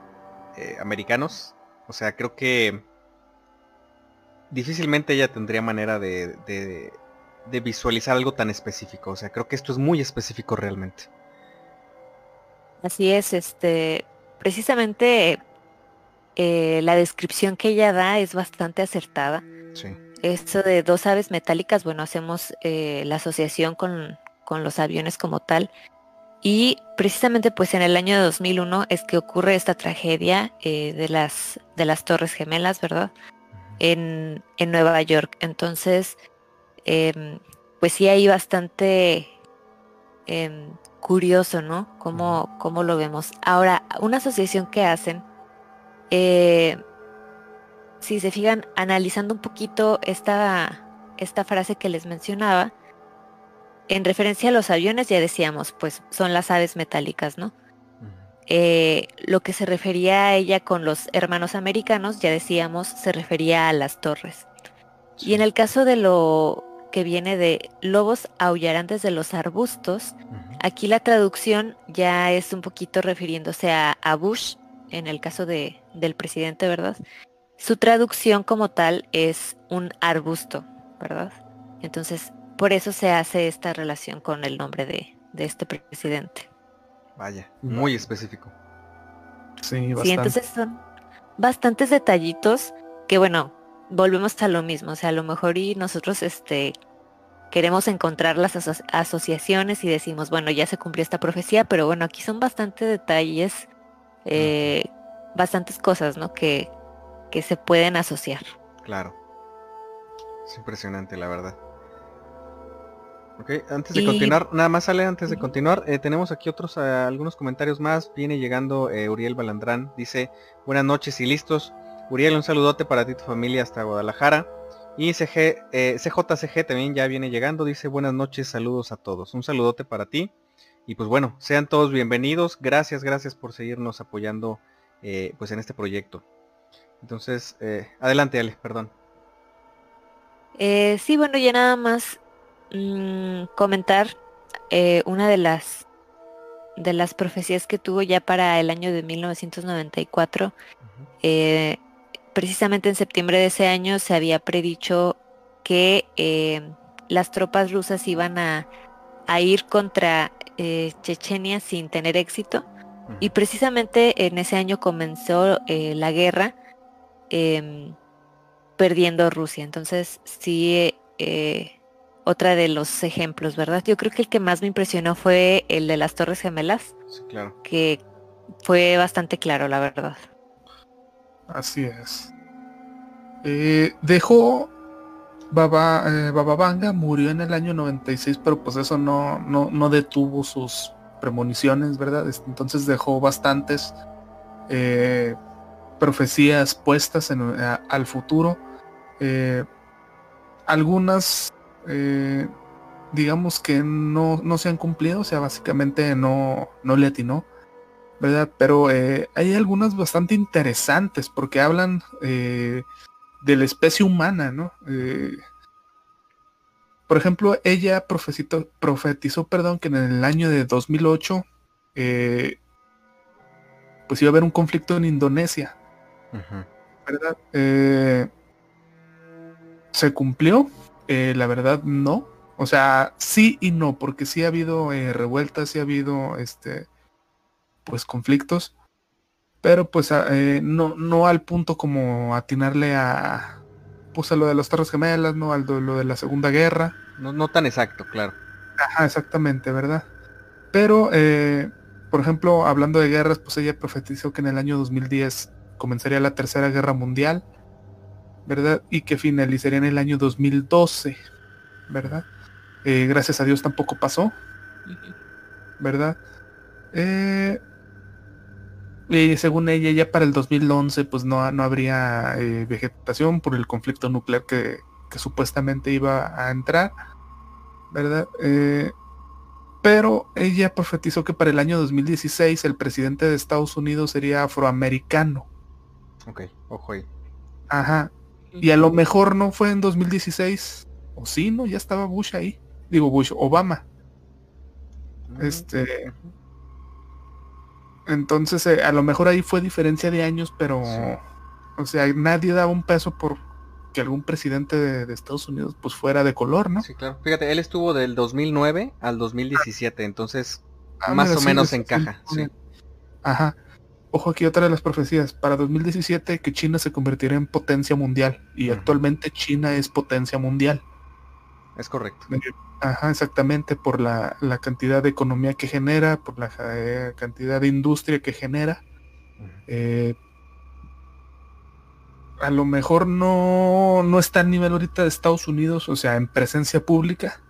eh, americanos. O sea, creo que difícilmente ella tendría manera de, de, de, visualizar algo tan específico. O sea, creo que esto es muy específico realmente. Así es, este, precisamente eh, la descripción que ella da es bastante acertada. Sí. Esto de dos aves metálicas, bueno, hacemos eh, la asociación con, los aviones como tal. Y precisamente pues en el año 2001 es que ocurre esta tragedia eh, de, las, de las Torres Gemelas, ¿verdad? En, Nueva York. Entonces, em, pues sí hay bastante em, curioso, ¿no? Cómo, cómo lo vemos. Ahora, una asociación que hacen eh, si se fijan, analizando un poquito esta, esta frase que les mencionaba, en referencia a los aviones ya decíamos, pues son las aves metálicas, ¿no? Eh, lo que se refería a ella con los hermanos americanos, ya decíamos, se refería a las torres. Y en el caso de lo que viene de lobos aullarán desde los arbustos, aquí la traducción ya es un poquito refiriéndose a Bush en el caso de, del presidente, ¿verdad? Su traducción como tal es un arbusto, ¿verdad? Entonces, por eso se hace esta relación con el nombre de, este presidente. Vaya, muy específico. Sí, bastante. Sí, entonces son bastantes detallitos que bueno, volvemos a lo mismo, o sea, a lo mejor y nosotros este queremos encontrar las asociaciones y decimos, bueno, ya se cumplió esta profecía, pero bueno, aquí son bastantes detalles, eh, bastantes cosas, ¿no? Que, que se pueden asociar. Claro. Es impresionante, la verdad. Ok, antes de continuar, nada más sale antes de continuar, eh, tenemos aquí otros, eh, algunos comentarios más. Viene llegando Uriel Balandrán, dice, buenas noches y listos. Uriel, un saludote para ti y tu familia hasta Guadalajara. Y CG, eh, CJCG también ya viene llegando, dice buenas noches, saludos a todos. Un saludote para ti. Y pues bueno, sean todos bienvenidos. Gracias, gracias por seguirnos apoyando eh, pues en este proyecto. Entonces, eh, adelante Ale, perdón. sí, bueno, ya nada más mm, comentar una de las de las profecías que tuvo ya para el año de 1994 precisamente en septiembre de ese año se había predicho que eh, las tropas rusas iban a, ir contra eh, Chechenia sin tener éxito. Y precisamente en ese año comenzó eh, la guerra em, perdiendo Rusia. Entonces sí, otra de los ejemplos, ¿verdad? Yo creo que el que más me impresionó fue el de las Torres Gemelas. claro. Que fue bastante claro, la verdad. Así es. Eh, dejó Baba, eh, Baba Vanga murió en el año 96, pero pues eso no, no, detuvo sus premoniciones, ¿verdad? Entonces dejó bastantes eh, profecías puestas en, al futuro. algunas, digamos que no, no, se han cumplido, o sea, básicamente no, no le atinó. ¿verdad? Pero eh, hay algunas bastante interesantes porque hablan eh, de la especie humana, ¿no? Eh, por ejemplo, ella profetizó, profetizó, perdón, que en el año de 2008 pues iba a haber un conflicto en Indonesia, ¿verdad? ¿Se cumplió? La verdad, no. O sea, sí y no, porque sí ha habido revueltas, sí ha habido este pues conflictos, pero pues eh, no, no al punto como atinarle a pues a lo de las Torres Gemelas, no al de lo de la Segunda Guerra. No, no tan exacto, claro. Ajá, exactamente, ¿verdad? Pero, eh, por ejemplo, hablando de guerras, pues ella profetizó que en el año 2010 comenzaría la Tercera Guerra Mundial, ¿verdad? Y que finalizaría en el año 2012, ¿verdad? Eh, gracias a Dios tampoco pasó, ¿verdad? Eh, y según ella, ya para el 2011, pues no, no habría eh, vegetación por el conflicto nuclear que, supuestamente iba a entrar, ¿verdad? Eh, pero ella profetizó que para el año 2016 el presidente de Estados Unidos sería afroamericano. Ok, ojo ahí. Ajá. Y a lo mejor no fue en 2016. O sí, ¿no? Ya estaba Bush ahí. Digo Bush, Obama. Este. Entonces, eh, a lo mejor ahí fue diferencia de años, pero, o sea, nadie daba un peso por que algún presidente de, Estados Unidos pues fuera de color, ¿no? Sí, claro. Fíjate, él estuvo del 2009 al 2017, entonces ah, más o menos encaja. Sí. Ajá. Ojo aquí otra de las profecías. Para 2017 que China se convertirá en potencia mundial y actualmente China es potencia mundial. Es correcto. Ajá, exactamente, por la, cantidad de economía que genera, por la eh, cantidad de industria que genera. Eh, a lo mejor no, no está a nivel ahorita de Estados Unidos, o sea, en presencia pública.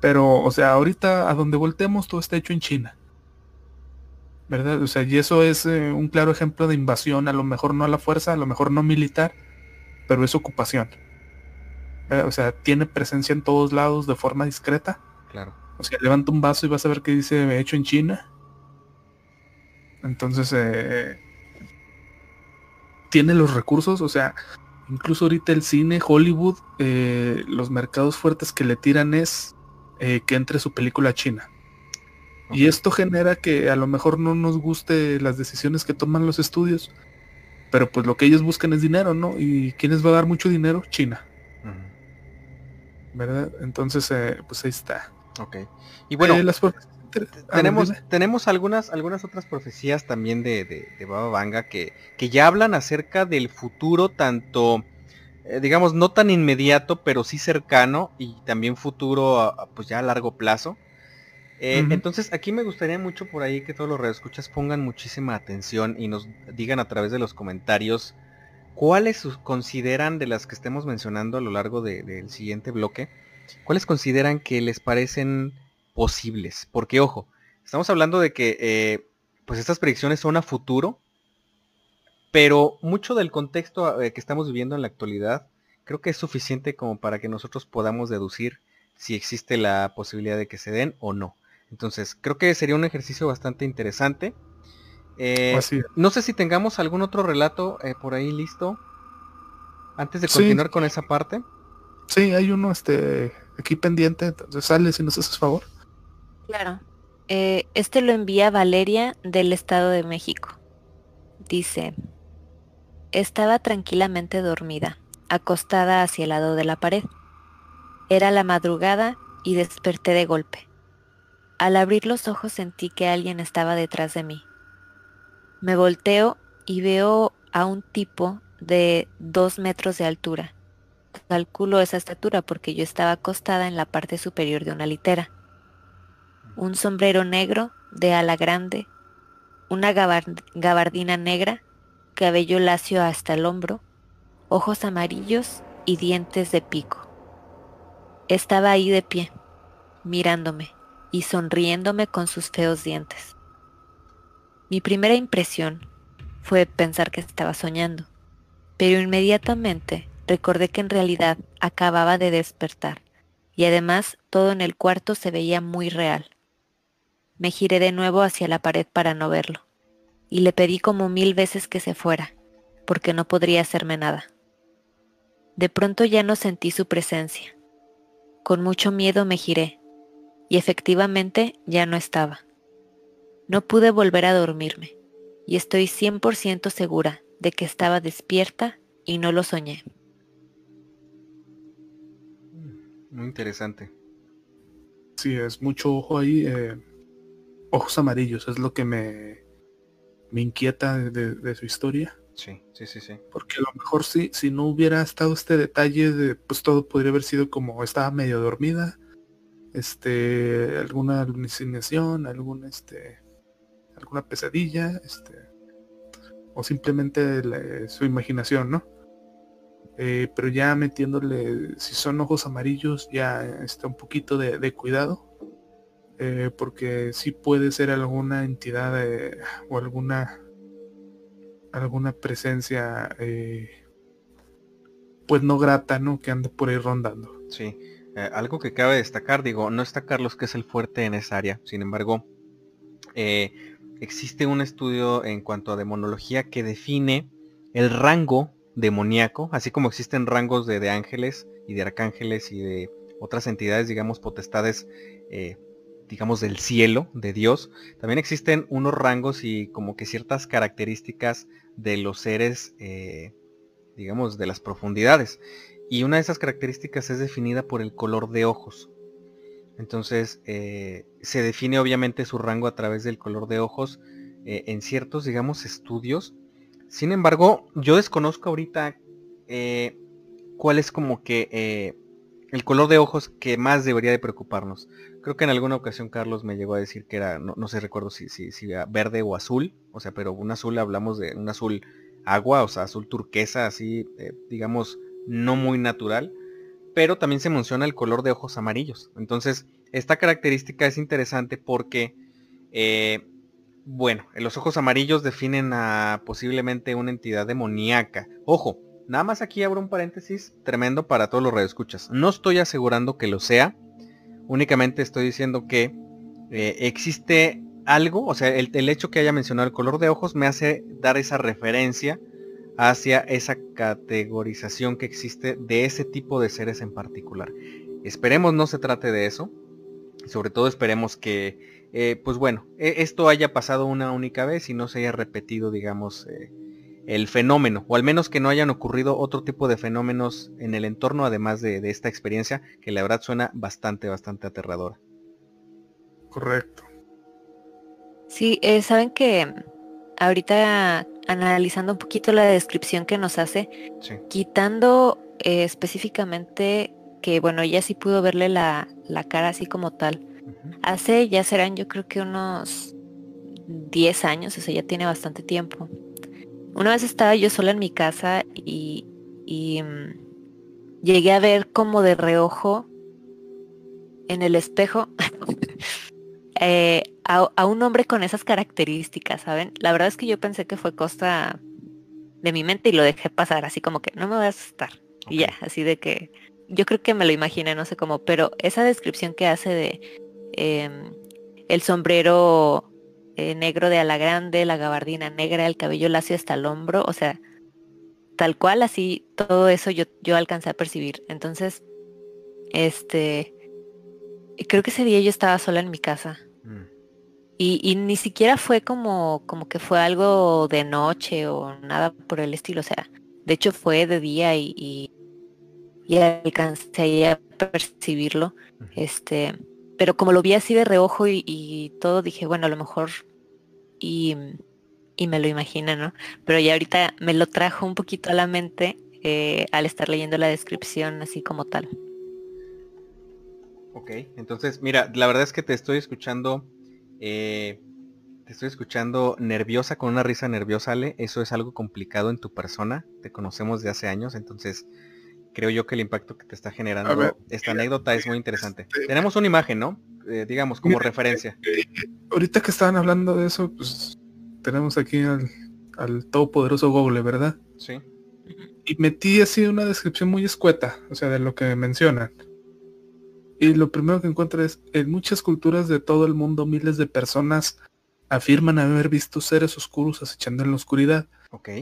Pero, o sea, ahorita a donde voltemos todo está hecho en China. ¿Verdad? O sea, y eso es eh, un claro ejemplo de invasión, a lo mejor no a la fuerza, a lo mejor no militar, pero es ocupación. Eh, o sea, tiene presencia en todos lados de forma discreta. Claro. O sea, levanta un vaso y vas a ver qué dice hecho en China. Entonces, eh, tiene los recursos, o sea, incluso ahorita el cine, Hollywood, eh, los mercados fuertes que le tiran es que entre su película a China. Y esto genera que a lo mejor no nos guste las decisiones que toman los estudios, pero pues lo que ellos buscan es dinero, ¿no? ¿Y quiénes va a dar mucho dinero? China. ¿verdad? Entonces, eh, pues ahí está. Ok. Y bueno, eh, tenemos, tenemos algunas, algunas otras profecías también de, de, Baba Vanga que, que ya hablan acerca del futuro tanto eh, digamos, no tan inmediato, pero sí cercano y también futuro, pues ya a largo plazo. Eh, entonces, aquí me gustaría mucho por ahí que todos los radioescuchas pongan muchísima atención y nos digan a través de los comentarios cuáles consideran de las que estemos mencionando a lo largo del siguiente bloque, cuáles consideran que les parecen posibles. Porque, ojo, estamos hablando de que eh, pues estas predicciones son a futuro, pero mucho del contexto eh, que estamos viviendo en la actualidad creo que es suficiente como para que nosotros podamos deducir si existe la posibilidad de que se den o no. Entonces, creo que sería un ejercicio bastante interesante. Eh, no sé si tengamos algún otro relato eh, por ahí listo. Antes de continuar con esa parte. Sí, hay uno este aquí pendiente, entonces sale si nos haces favor. Claro. Eh, este lo envía Valeria del Estado de México. Dice, estaba tranquilamente dormida, acostada hacia el lado de la pared. Era la madrugada y desperté de golpe. Al abrir los ojos sentí que alguien estaba detrás de mí. Me volteo y veo a un tipo de dos metros de altura. Calculo esa estatura porque yo estaba acostada en la parte superior de una litera. Un sombrero negro de ala grande, una gabardina negra, cabello lacio hasta el hombro, ojos amarillos y dientes de pico. Estaba ahí de pie, mirándome y sonriéndome con sus feos dientes. Mi primera impresión fue pensar que estaba soñando, pero inmediatamente recordé que en realidad acababa de despertar y además todo en el cuarto se veía muy real. Me giré de nuevo hacia la pared para no verlo y le pedí como mil veces que se fuera, porque no podría hacerme nada. De pronto ya no sentí su presencia. Con mucho miedo me giré y efectivamente ya no estaba. No pude volver a dormirme y estoy 100% segura de que estaba despierta y no lo soñé. Muy interesante. Sí, es mucho ojo ahí. Eh, ojos amarillos es lo que me, me inquieta de, su historia. Sí, sí, sí, sí. Porque a lo mejor sí, si no hubiera estado este detalle, de, pues todo podría haber sido como estaba medio dormida este, alguna alucinación, algún, este, alguna pesadilla, este, o simplemente su imaginación, ¿no? Eh, pero ya metiéndole, si son ojos amarillos, ya está un poquito de, cuidado, eh, porque sí puede ser alguna entidad eh, o alguna alguna presencia pues no grata, ¿no? Que ande por ahí rondando. Sí. Eh, algo que cabe destacar, digo, no está Carlos que es el fuerte en esa área, sin embargo, eh, existe un estudio en cuanto a demonología que define el rango demoníaco, así como existen rangos de, ángeles y de arcángeles y de otras entidades, digamos, potestades, eh, digamos, del cielo, de Dios, también existen unos rangos y como que ciertas características de los seres, digamos, de las profundidades. Y una de esas características es definida por el color de ojos. Entonces eh, se define obviamente su rango a través del color de ojos eh, en ciertos, digamos, estudios. Sin embargo, yo desconozco ahorita eh, cuál es como que el color de ojos que más debería de preocuparnos. Creo que en alguna ocasión Carlos me llegó a decir que era, no, sé recuerdo si, si, si era verde o azul, o sea, pero un azul hablamos de un azul agua, o sea, azul turquesa, así, digamos, no muy natural, pero también se menciona el color de ojos amarillos. Entonces, esta característica es interesante porque, eh, bueno, los ojos amarillos definen a posiblemente una entidad demoníaca. Ojo, nada más aquí abro un paréntesis tremendo para todos los radioescuchas. No estoy asegurando que lo sea, únicamente estoy diciendo que eh, existe algo, o sea, el, el hecho que haya mencionado el color de ojos me hace dar esa referencia hacia esa categorización que existe de ese tipo de seres en particular. Esperemos no se trate de eso. Sobre todo esperemos que, eh, pues bueno, e, esto haya pasado una única vez y no se haya repetido, digamos, eh, el fenómeno. O al menos que no hayan ocurrido otro tipo de fenómenos en el entorno, además de, esta experiencia, que la verdad suena bastante, bastante aterradora. Correcto. Sí, eh, saben que ahorita analizando un poquito la descripción que nos hace, quitando eh, específicamente que, bueno, ella sí pudo verle la, la cara así como tal. Hace, ya serán yo creo que unos 10 años, o sea, ya tiene bastante tiempo. Una vez estaba yo sola en mi casa y, y mm, llegué a ver como de reojo en el espejo eh, a, un hombre con esas características, ¿saben? La verdad es que yo pensé que fue costa de mi mente y lo dejé pasar, así como que no me voy a asustar. Y ya, así de que yo creo que me lo imaginé, no sé cómo, pero esa descripción que hace de em, el sombrero eh, negro de ala grande, la gabardina negra, el cabello lacio hasta el hombro, o sea, tal cual así, todo eso yo, yo alcancé a percibir. Entonces, este, creo que ese día yo estaba sola en mi casa. Mm. Y, ni siquiera fue como, como que fue algo de noche o nada por el estilo. O sea, de hecho fue de día y, y, alcancé a percibirlo. Este, pero como lo vi así de reojo y, todo, dije, bueno, a lo mejor y, y, me lo imagina, ¿no? Pero ya ahorita me lo trajo un poquito a la mente eh, al estar leyendo la descripción así como tal. Ok, entonces mira, la verdad es que te estoy escuchando, eh, te estoy escuchando nerviosa, con una risa nerviosa, Ale. Eso es algo complicado en tu persona, te conocemos de hace años, entonces creo yo que el impacto que te está generando esta anécdota es muy interesante. Este, Tenemos una imagen, ¿no? Eh, digamos, como referencia. Eh, ahorita que estaban hablando de eso, pues tenemos aquí al, al todopoderoso Google, ¿verdad? Sí. Y metí así una descripción muy escueta, o sea, de lo que mencionan. Y lo primero que encuentro es, en muchas culturas de todo el mundo, miles de personas afirman haber visto seres oscuros acechando en la oscuridad.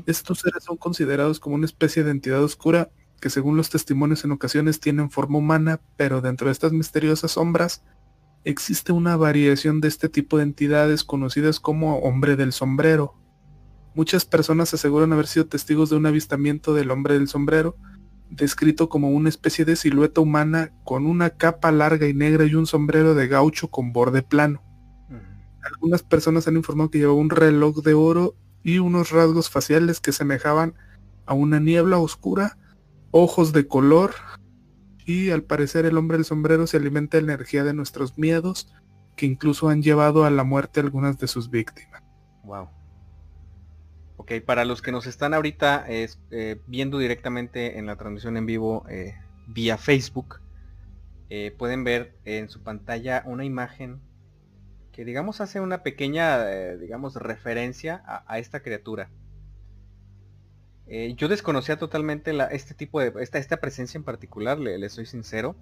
Estos seres son considerados como una especie de entidad oscura que según los testimonios en ocasiones tienen forma humana, pero dentro de estas misteriosas sombras existe una variación de este tipo de entidades conocidas como hombre del sombrero. Muchas personas aseguran haber sido testigos de un avistamiento del hombre del sombrero, descrito como una especie de silueta humana con una capa larga y negra y un sombrero de gaucho con borde plano. Algunas personas han informado que llevaba un reloj de oro y unos rasgos faciales que semejaban a una niebla oscura, ojos de color y al parecer el hombre del sombrero se alimenta de la energía de nuestros miedos que incluso han llevado a la muerte a algunas de sus víctimas. Wow. Ok, para los que nos están ahorita eh, viendo directamente en la transmisión en vivo eh, vía Facebook, eh, pueden ver en su pantalla una imagen que digamos hace una pequeña, digamos, referencia a, esta criatura. yo desconocía totalmente este tipo de, esta, esta presencia en particular, le, soy sincero.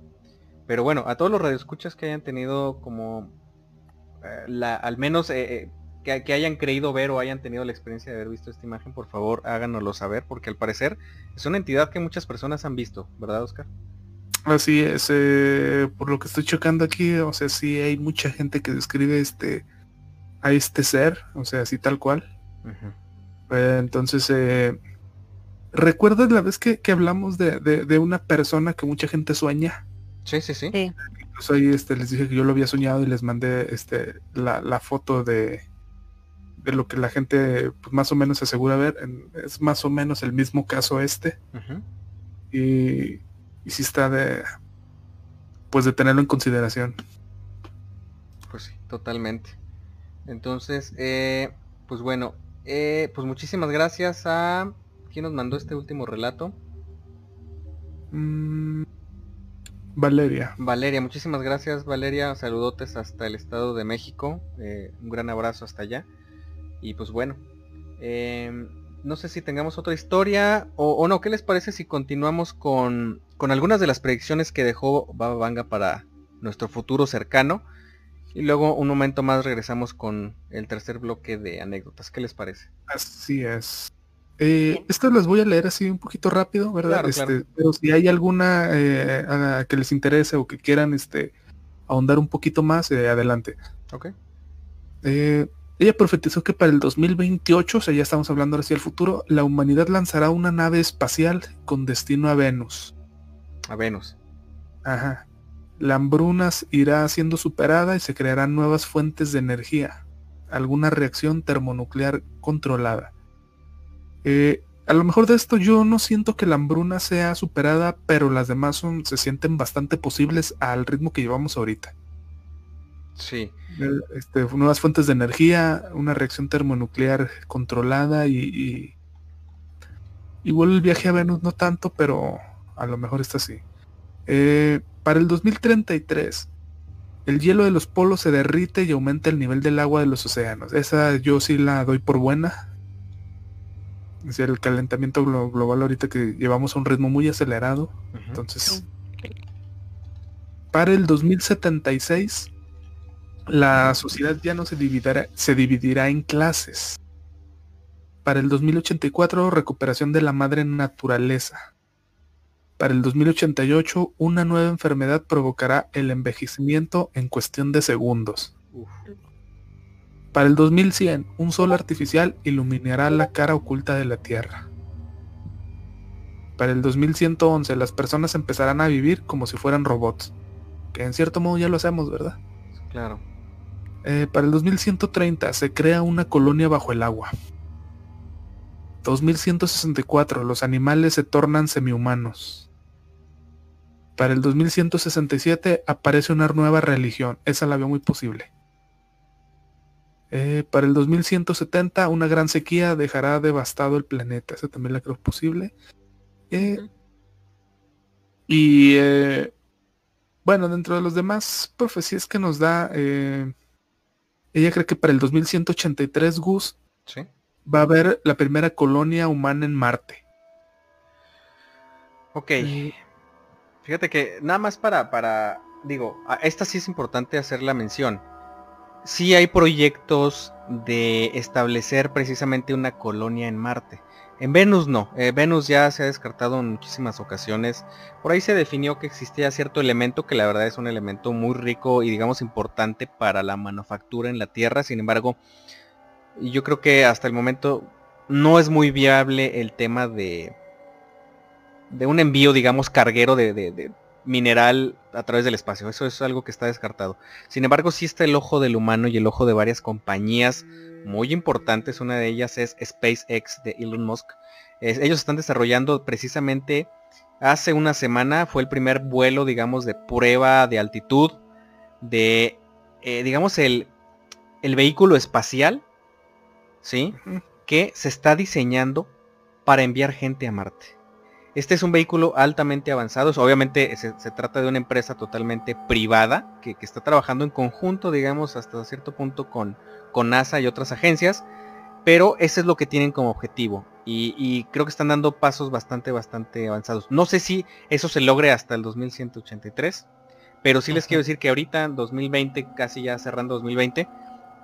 Pero bueno, a todos los radioescuchas que hayan tenido como la, al menos que, hayan creído ver o hayan tenido la experiencia de haber visto esta imagen, por favor háganoslo saber, porque al parecer es una entidad que muchas personas han visto, ¿verdad, Oscar? Así es, eh, por lo que estoy chocando aquí, o sea, sí hay mucha gente que describe este a este ser, o sea, así tal cual. Eh, entonces, eh, ¿recuerdas la vez que, hablamos de, una persona que mucha gente sueña? Sí, sí, sí. ahí este, les dije que yo lo había soñado y les mandé este, la foto de, de lo que la gente pues, más o menos se asegura ver. es más o menos el mismo caso este. y, y sí está de pues de tenerlo en consideración. Pues sí, totalmente. Entonces, eh, pues bueno, eh, pues muchísimas gracias a quien nos mandó este último relato. Mm, Valeria. Valeria, muchísimas gracias Valeria, saludotes hasta el Estado de México, eh, un gran abrazo hasta allá. Y pues bueno, em, no sé si tengamos otra historia o, no. ¿Qué les parece si continuamos con, con algunas de las predicciones que dejó Baba Vanga para nuestro futuro cercano? Y luego un momento más regresamos con el tercer bloque de anécdotas. ¿Qué les parece? Así es. Eh, esto las voy a leer así un poquito rápido, ¿verdad? este, Pero si hay alguna eh, que les interese o que quieran este, ahondar un poquito más, eh, adelante. Ok. Ella profetizó que para el 2028, o sea, ya estamos hablando hacia el futuro, la humanidad lanzará una nave espacial con destino a Venus. A Venus. Ajá. La hambruna irá siendo superada y se crearán nuevas fuentes de energía. Alguna reacción termonuclear controlada. Eh, a lo mejor de esto yo no siento que la hambruna sea superada, pero las demás son, se sienten bastante posibles al ritmo que llevamos ahorita. Sí. Este, nuevas fuentes de energía, una reacción termonuclear controlada y, igual el viaje a Venus no tanto, pero a lo mejor está así. Eh, para el 2033, el hielo de los polos se derrite y aumenta el nivel del agua de los océanos. Esa yo sí la doy por buena. Es el calentamiento global ahorita que llevamos a un ritmo muy acelerado. Entonces, para el 2076, la sociedad ya no se dividirá, se dividirá en clases. Para el 2084, recuperación de la madre naturaleza. Para el 2088, una nueva enfermedad provocará el envejecimiento en cuestión de segundos. Para el 2100, un sol artificial iluminará la cara oculta de la Tierra. Para el 2111, las personas empezarán a vivir como si fueran robots. Que en cierto modo ya lo hacemos, ¿verdad? Claro. Eh, para el 2130 se crea una colonia bajo el agua. 2164 los animales se tornan semihumanos. Para el 2167 aparece una nueva religión, esa la veo muy posible. Eh, para el 2170 una gran sequía dejará devastado el planeta, esa también la creo posible. Eh, y bueno, dentro de los demás profecías que nos da ella cree que para el 2183, Gus, va a haber la primera colonia humana en Marte. Ok. Fíjate que nada más para, para, digo, esta sí es importante hacer la mención. Sí hay proyectos de establecer precisamente una colonia en Marte. En Venus no, eh, Venus ya se ha descartado en muchísimas ocasiones. Por ahí se definió que existía cierto elemento que la verdad es un elemento muy rico y digamos importante para la manufactura en la Tierra. Sin embargo, yo creo que hasta el momento no es muy viable el tema de, de un envío, digamos, carguero de, de mineral a través del espacio. Eso es algo que está descartado. Sin embargo, sí está el ojo del humano y el ojo de varias compañías muy importantes. Una de ellas es SpaceX de Elon Musk. ellos están desarrollando precisamente hace una semana fue el primer vuelo, digamos, de prueba de altitud de, eh, digamos, el, el, vehículo espacial, ¿sí? Que se está diseñando para enviar gente a Marte. Este es un vehículo altamente avanzado, obviamente se, trata de una empresa totalmente privada que, que, está trabajando en conjunto, digamos, hasta cierto punto con, con NASA y otras agencias, pero ese es lo que tienen como objetivo y, creo que están dando pasos bastante, bastante avanzados. No sé si eso se logre hasta el 2183, pero sí les quiero decir que ahorita, en 2020, casi ya cerrando 2020,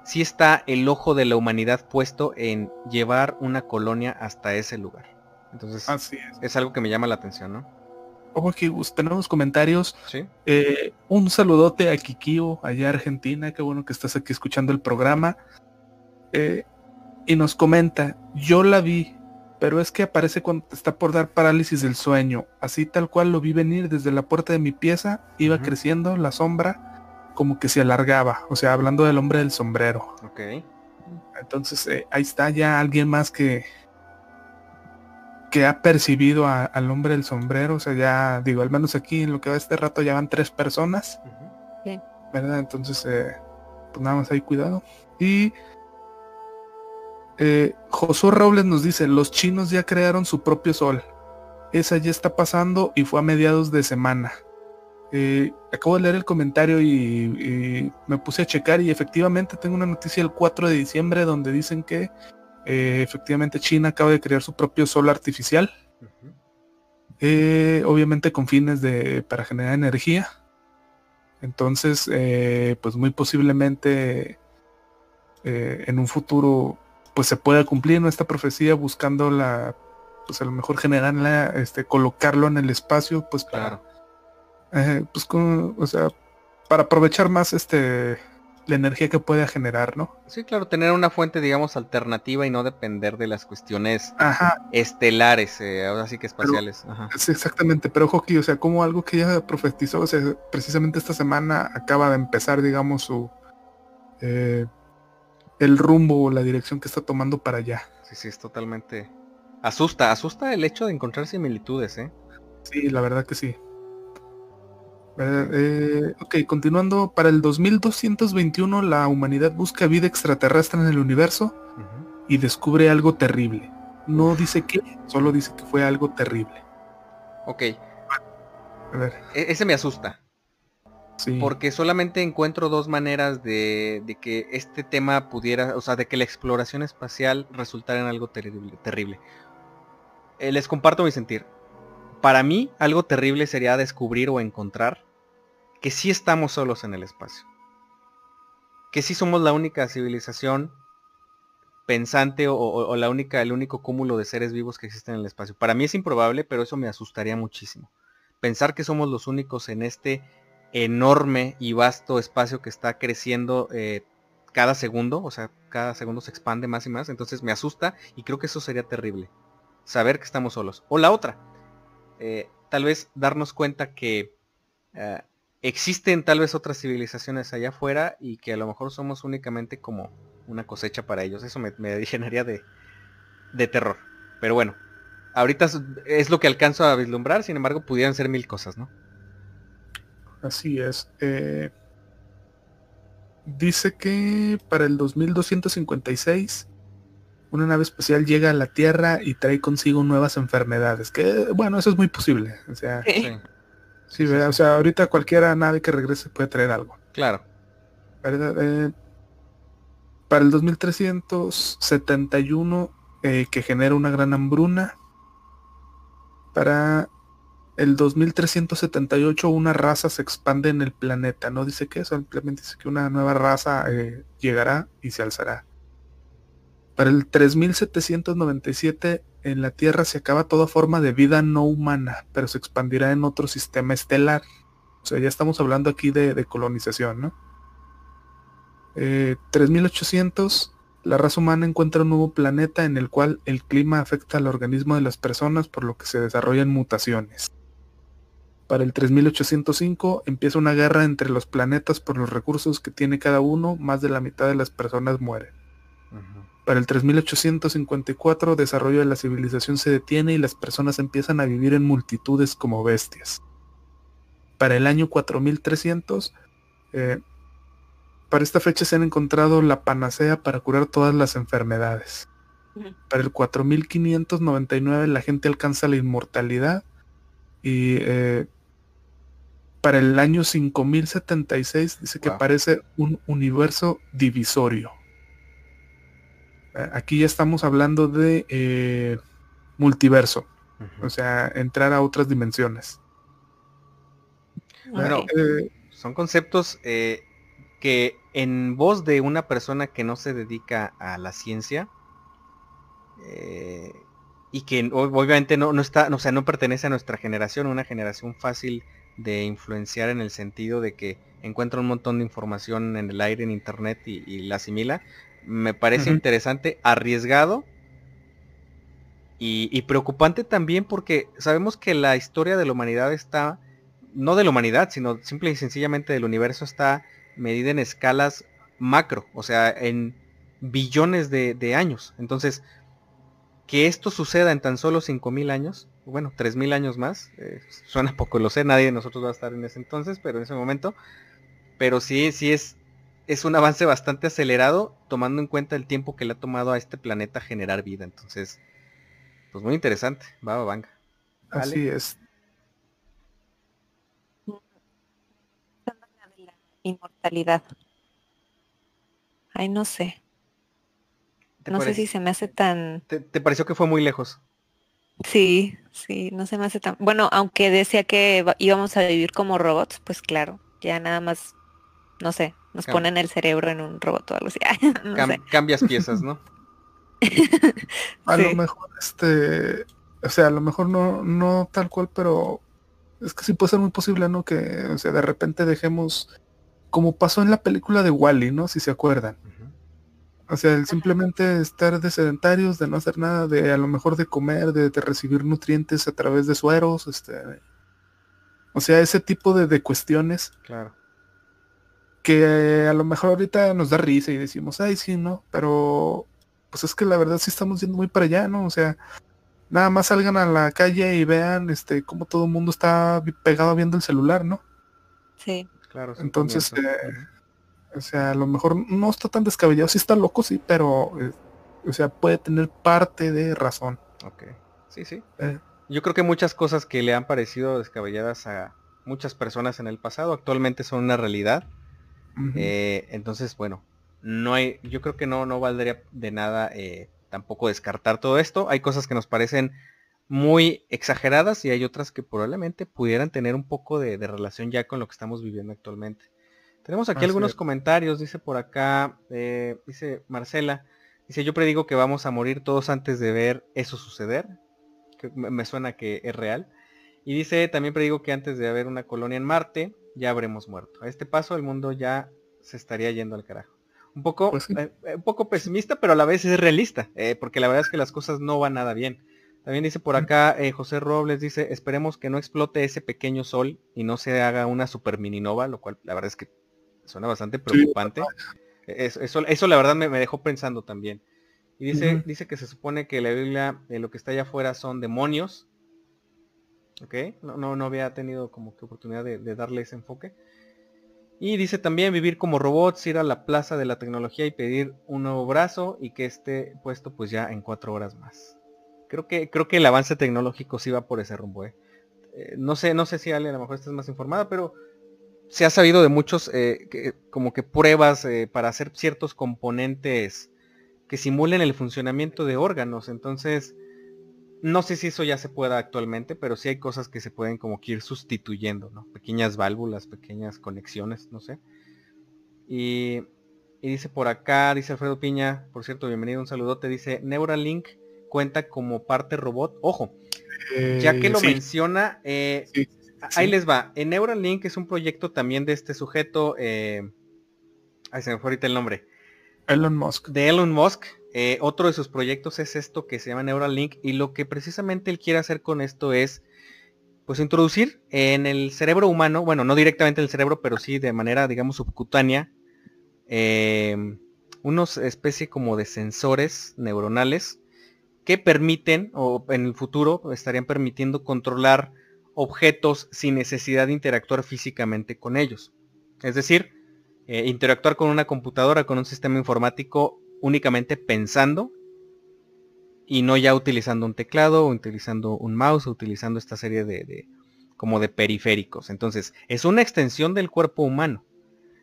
sí está el ojo de la humanidad puesto en llevar una colonia hasta ese lugar. Entonces, es. algo que me llama la atención, ¿no? Ojo aquí, tenemos comentarios. ¿Sí? Eh, un saludote a Kikio, allá Argentina. Qué bueno que estás aquí escuchando el programa. Eh, y nos comenta, yo la vi, pero es que aparece cuando está por dar parálisis del sueño. Así tal cual lo vi venir desde la puerta de mi pieza, iba creciendo la sombra, como que se alargaba. O sea, hablando del hombre del sombrero. Ok. Entonces, eh, ahí está ya alguien más que, que ha percibido al hombre del sombrero, o sea, ya digo, al menos aquí en lo que va este rato ya van tres personas, ¿verdad? Entonces, eh, pues nada más hay cuidado. Y eh, Josué Robles nos dice, los chinos ya crearon su propio sol. Esa ya está pasando y fue a mediados de semana. Eh, acabo de leer el comentario y, y, me puse a checar y efectivamente tengo una noticia el 4 de diciembre donde dicen que eh, efectivamente China acaba de crear su propio sol artificial. Eh, obviamente con fines de para generar energía. Entonces, eh, pues muy posiblemente en un futuro pues se pueda cumplir nuestra profecía buscando la pues a lo mejor generarla, este, colocarlo en el espacio, pues para pues o sea, para aprovechar más este la energía que pueda generar, ¿no? Sí, claro, tener una fuente, digamos, alternativa y no depender de las cuestiones estelares, eh, ahora sí que espaciales. Exactamente, pero ojo o sea, como algo que ya profetizó, o sea, precisamente esta semana acaba de empezar, digamos, su eh, el rumbo o la dirección que está tomando para allá. Sí, sí, es totalmente Asusta, asusta el hecho de encontrar similitudes, ¿eh? Sí, la verdad que sí. Eh, ok, continuando, para el 2221 la humanidad busca vida extraterrestre en el universo y descubre algo terrible. No dice qué, solo dice que fue algo terrible. Ok. A ver. E-, ese me asusta. Sí. Porque solamente encuentro dos maneras de, de, que este tema pudiera, o sea, de que la exploración espacial resultara en algo terrible. terrible. Eh, les comparto mi sentir. Para mí, algo terrible sería descubrir o encontrar que sí estamos solos en el espacio. Que sí somos la única civilización pensante o, la única, el único cúmulo de seres vivos que existen en el espacio. Para mí es improbable, pero eso me asustaría muchísimo. Pensar que somos los únicos en este enorme y vasto espacio que está creciendo eh, cada segundo, o sea, cada segundo se expande más y más, entonces me asusta y creo que eso sería terrible. Saber que estamos solos. O la otra, eh, tal vez darnos cuenta que eh, existen tal vez otras civilizaciones allá afuera y que a lo mejor somos únicamente como una cosecha para ellos. Eso me, me llenaría de, de terror. Pero bueno, ahorita es, lo que alcanzo a vislumbrar, sin embargo pudieran ser mil cosas, ¿no? Así es. Eh, dice que para el 2256 una nave espacial llega a la Tierra y trae consigo nuevas enfermedades. Que bueno, eso es muy posible. O sea, Sí, o sea, ahorita cualquiera nave que regrese puede traer algo. Claro. Eh, para el 2371, eh, que genera una gran hambruna. Para el 2378, una raza se expande en el planeta. No dice que, simplemente dice que una nueva raza eh, llegará y se alzará. Para el 3797, en la Tierra se acaba toda forma de vida no humana, pero se expandirá en otro sistema estelar. O sea, ya estamos hablando aquí de, colonización, ¿no? 3800, eh, la raza humana encuentra un nuevo planeta en el cual el clima afecta al organismo de las personas, por lo que se desarrollan mutaciones. Para el 3805 empieza una guerra entre los planetas por los recursos que tiene cada uno, más de la mitad de las personas mueren. Para el 3854, desarrollo de la civilización se detiene y las personas empiezan a vivir en multitudes como bestias. Para el año 4300, eh, para esta fecha se han encontrado la panacea para curar todas las enfermedades. Para el 4599 la gente alcanza la inmortalidad y eh, para el año 5076 dice que aparece un universo divisorio. Aquí ya estamos hablando de eh, multiverso. O sea, entrar a otras dimensiones. Bueno, eh, son conceptos eh, que en voz de una persona que no se dedica a la ciencia y que obviamente no, no está, o sea, no pertenece a nuestra generación, una generación fácil de influenciar en el sentido de que encuentra un montón de información en el aire, en internet y la asimila, me parece interesante, arriesgado y, preocupante también porque sabemos que la historia de la humanidad está, no de la humanidad, sino simple y sencillamente del universo está medida en escalas macro, o sea, en billones de, años. Entonces, que esto suceda en tan solo 5.000 años, bueno, 3.000 años más, eh, suena poco, lo sé, nadie de nosotros va a estar en ese entonces, pero en ese momento, pero sí, sí es es un avance bastante acelerado, tomando en cuenta el tiempo que le ha tomado a este planeta generar vida. Entonces, pues muy interesante. Va, va, venga. Así es. inmortalidad. Ay, no sé. No sé si se me hace tan... ¿Te, pareció que fue muy lejos? Sí, sí, no se me hace tan... Bueno, aunque decía que íbamos a vivir como robots, pues claro, ya nada más, no sé, nos ponen el cerebro en un robot o algo así. Cambias piezas, ¿no? a lo mejor, este, o sea, a lo mejor no, no tal cual, pero es que sí puede ser muy posible, ¿no? Que, o sea, de repente dejemos, como pasó en la película de Wally, ¿no? Si se acuerdan. O sea, el simplemente estar de sedentarios, de no hacer nada, de a lo mejor de comer, de, recibir nutrientes a través de sueros, este, o sea, ese tipo de, de cuestiones. Claro que a lo mejor ahorita nos da risa y decimos, ay, sí, ¿no? Pero pues es que la verdad sí estamos yendo muy para allá, ¿no? O sea, nada más salgan a la calle y vean este cómo todo el mundo está pegado viendo el celular, ¿no? Sí. Claro. Entonces, eh, o sea, a lo mejor no está tan descabellado, sí está loco, sí, pero, eh, o sea, puede tener parte de razón. Ok. Sí, sí. Eh. Yo creo que muchas cosas que le han parecido descabelladas a muchas personas en el pasado actualmente son una realidad. Entonces, bueno, no hay, yo creo que no, no valdría de nada tampoco descartar todo esto. Hay cosas que nos parecen muy exageradas y hay otras que probablemente pudieran tener un poco de, relación ya con lo que estamos viviendo actualmente. Tenemos aquí algunos comentarios, dice por acá, eh, dice Marcela, dice yo predigo que vamos a morir todos antes de ver eso suceder, que me suena que es real. Y dice, también predigo que antes de haber una colonia en Marte, ya habremos muerto. A este paso el mundo ya se estaría yendo al carajo. Un poco, pues eh, un poco pesimista, pero a la vez es realista, eh, porque la verdad es que las cosas no van nada bien. También dice por acá eh, José Robles, dice, esperemos que no explote ese pequeño sol y no se haga una super mini nova, lo cual la verdad es que suena bastante preocupante. eso, eso, la verdad me, dejó pensando también. Y dice, dice que se supone que la Biblia, eh, lo que está allá afuera son demonios. Ok, no, no, no había tenido como que oportunidad de, darle ese enfoque. Y dice también vivir como robots, ir a la plaza de la tecnología y pedir un nuevo brazo y que esté puesto pues ya en cuatro horas más. Creo que, creo que el avance tecnológico sí va por ese rumbo. ¿eh? eh no sé, no sé si Ale a lo mejor estás más informada, pero se ha sabido de muchos eh, como que pruebas eh, para hacer ciertos componentes que simulen el funcionamiento de órganos. Entonces, no sé si eso ya se pueda actualmente, pero sí hay cosas que se pueden como que ir sustituyendo, ¿no? Pequeñas válvulas, pequeñas conexiones, no sé. Y, y dice por acá, dice Alfredo Piña, por cierto, bienvenido, un saludote, dice Neuralink cuenta como parte robot. Ojo, ya que lo menciona, eh, ahí les va. En Neuralink es un proyecto también de este sujeto, eh, ahí se me fue ahorita el nombre. Elon Musk. De Elon Musk. Eh, otro de sus proyectos es esto que se llama Neuralink y lo que precisamente él quiere hacer con esto es pues introducir en el cerebro humano, bueno, no directamente en el cerebro, pero sí de manera, digamos, subcutánea, unos especie como de sensores neuronales que permiten o en el futuro estarían permitiendo controlar objetos sin necesidad de interactuar físicamente con ellos. Es decir, eh, interactuar con una computadora, con un sistema informático únicamente pensando y no ya utilizando un teclado o utilizando un mouse o utilizando esta serie de, como de periféricos. Entonces, es una extensión del cuerpo humano.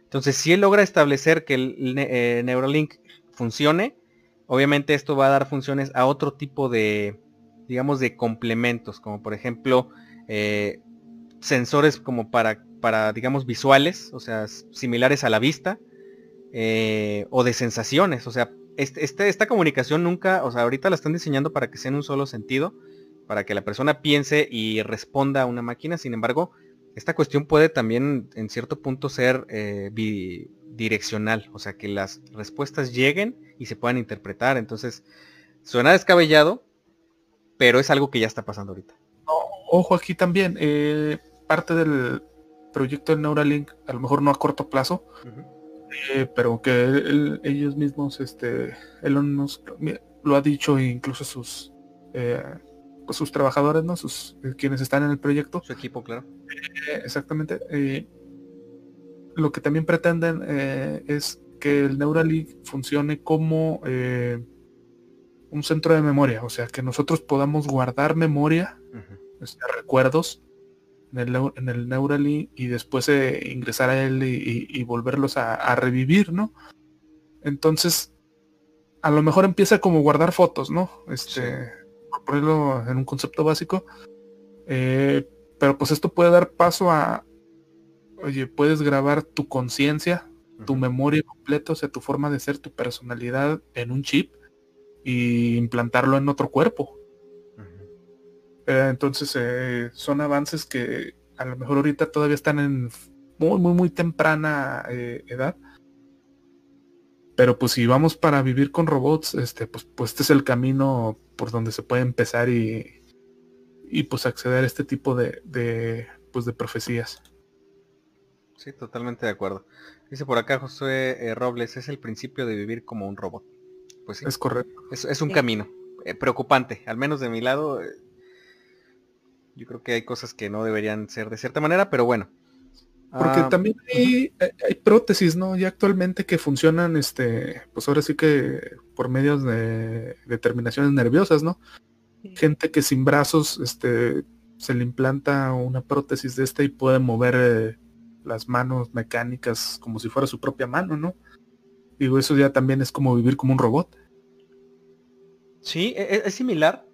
Entonces, si él logra establecer que el eh, Neuralink funcione, Obviamente esto va a dar funciones a otro tipo de, digamos, de complementos, como por ejemplo eh, sensores como para, para, digamos, visuales, o sea, similares a la vista, eh, o de sensaciones, o sea, este, este, esta comunicación nunca, o sea, ahorita la están diseñando para que sea en un solo sentido, para que la persona piense y responda a una máquina, sin embargo, esta cuestión puede también en cierto punto ser eh, bidireccional, o sea, que las respuestas lleguen y se puedan interpretar. Entonces, suena descabellado, pero es algo que ya está pasando ahorita. ojo aquí también, eh, parte del proyecto de Neuralink, a lo mejor no a corto plazo, eh, pero que ellos mismos, este, Elon Musk lo ha dicho incluso sus eh, pues sus trabajadores, ¿no? Sus quienes están en el proyecto. Su equipo, claro. exactamente. lo que también pretenden es que el Neuralink funcione como eh, un centro de memoria, o sea, que nosotros podamos guardar memoria, recuerdos en el, en el Neuralink y después eh, ingresar a él y, volverlos a, revivir, ¿no? Entonces, a lo mejor empieza como guardar fotos, ¿no? Este, por ponerlo en un concepto básico. Eh, pero pues esto puede dar paso a, oye, puedes grabar tu conciencia tu memoria completa, o sea, tu forma de ser, tu personalidad en un chip y implantarlo en otro cuerpo. Eh, entonces eh, son avances que a lo mejor ahorita todavía están en muy, muy, muy temprana eh, edad. Pero pues si vamos para vivir con robots, este, pues, pues este es el camino por donde se puede empezar y, y pues acceder a este tipo de, de, pues, de profecías. Sí, totalmente de acuerdo. Dice por acá José eh, Robles, es el principio de vivir como un robot. Pues sí. Es correcto. Es, un camino. eh, preocupante, al menos de mi lado. Yo creo que hay cosas que no deberían ser de cierta manera, pero bueno. Porque ah, también hay, prótesis, ¿no? Ya actualmente que funcionan, este, pues ahora sí que por medios de, determinaciones nerviosas, ¿no? Gente que sin brazos, este, se le implanta una prótesis de esta y puede mover eh, las manos mecánicas como si fuera su propia mano, ¿no? Digo, eso ya también es como vivir como un robot. Sí, e, e, es, similar.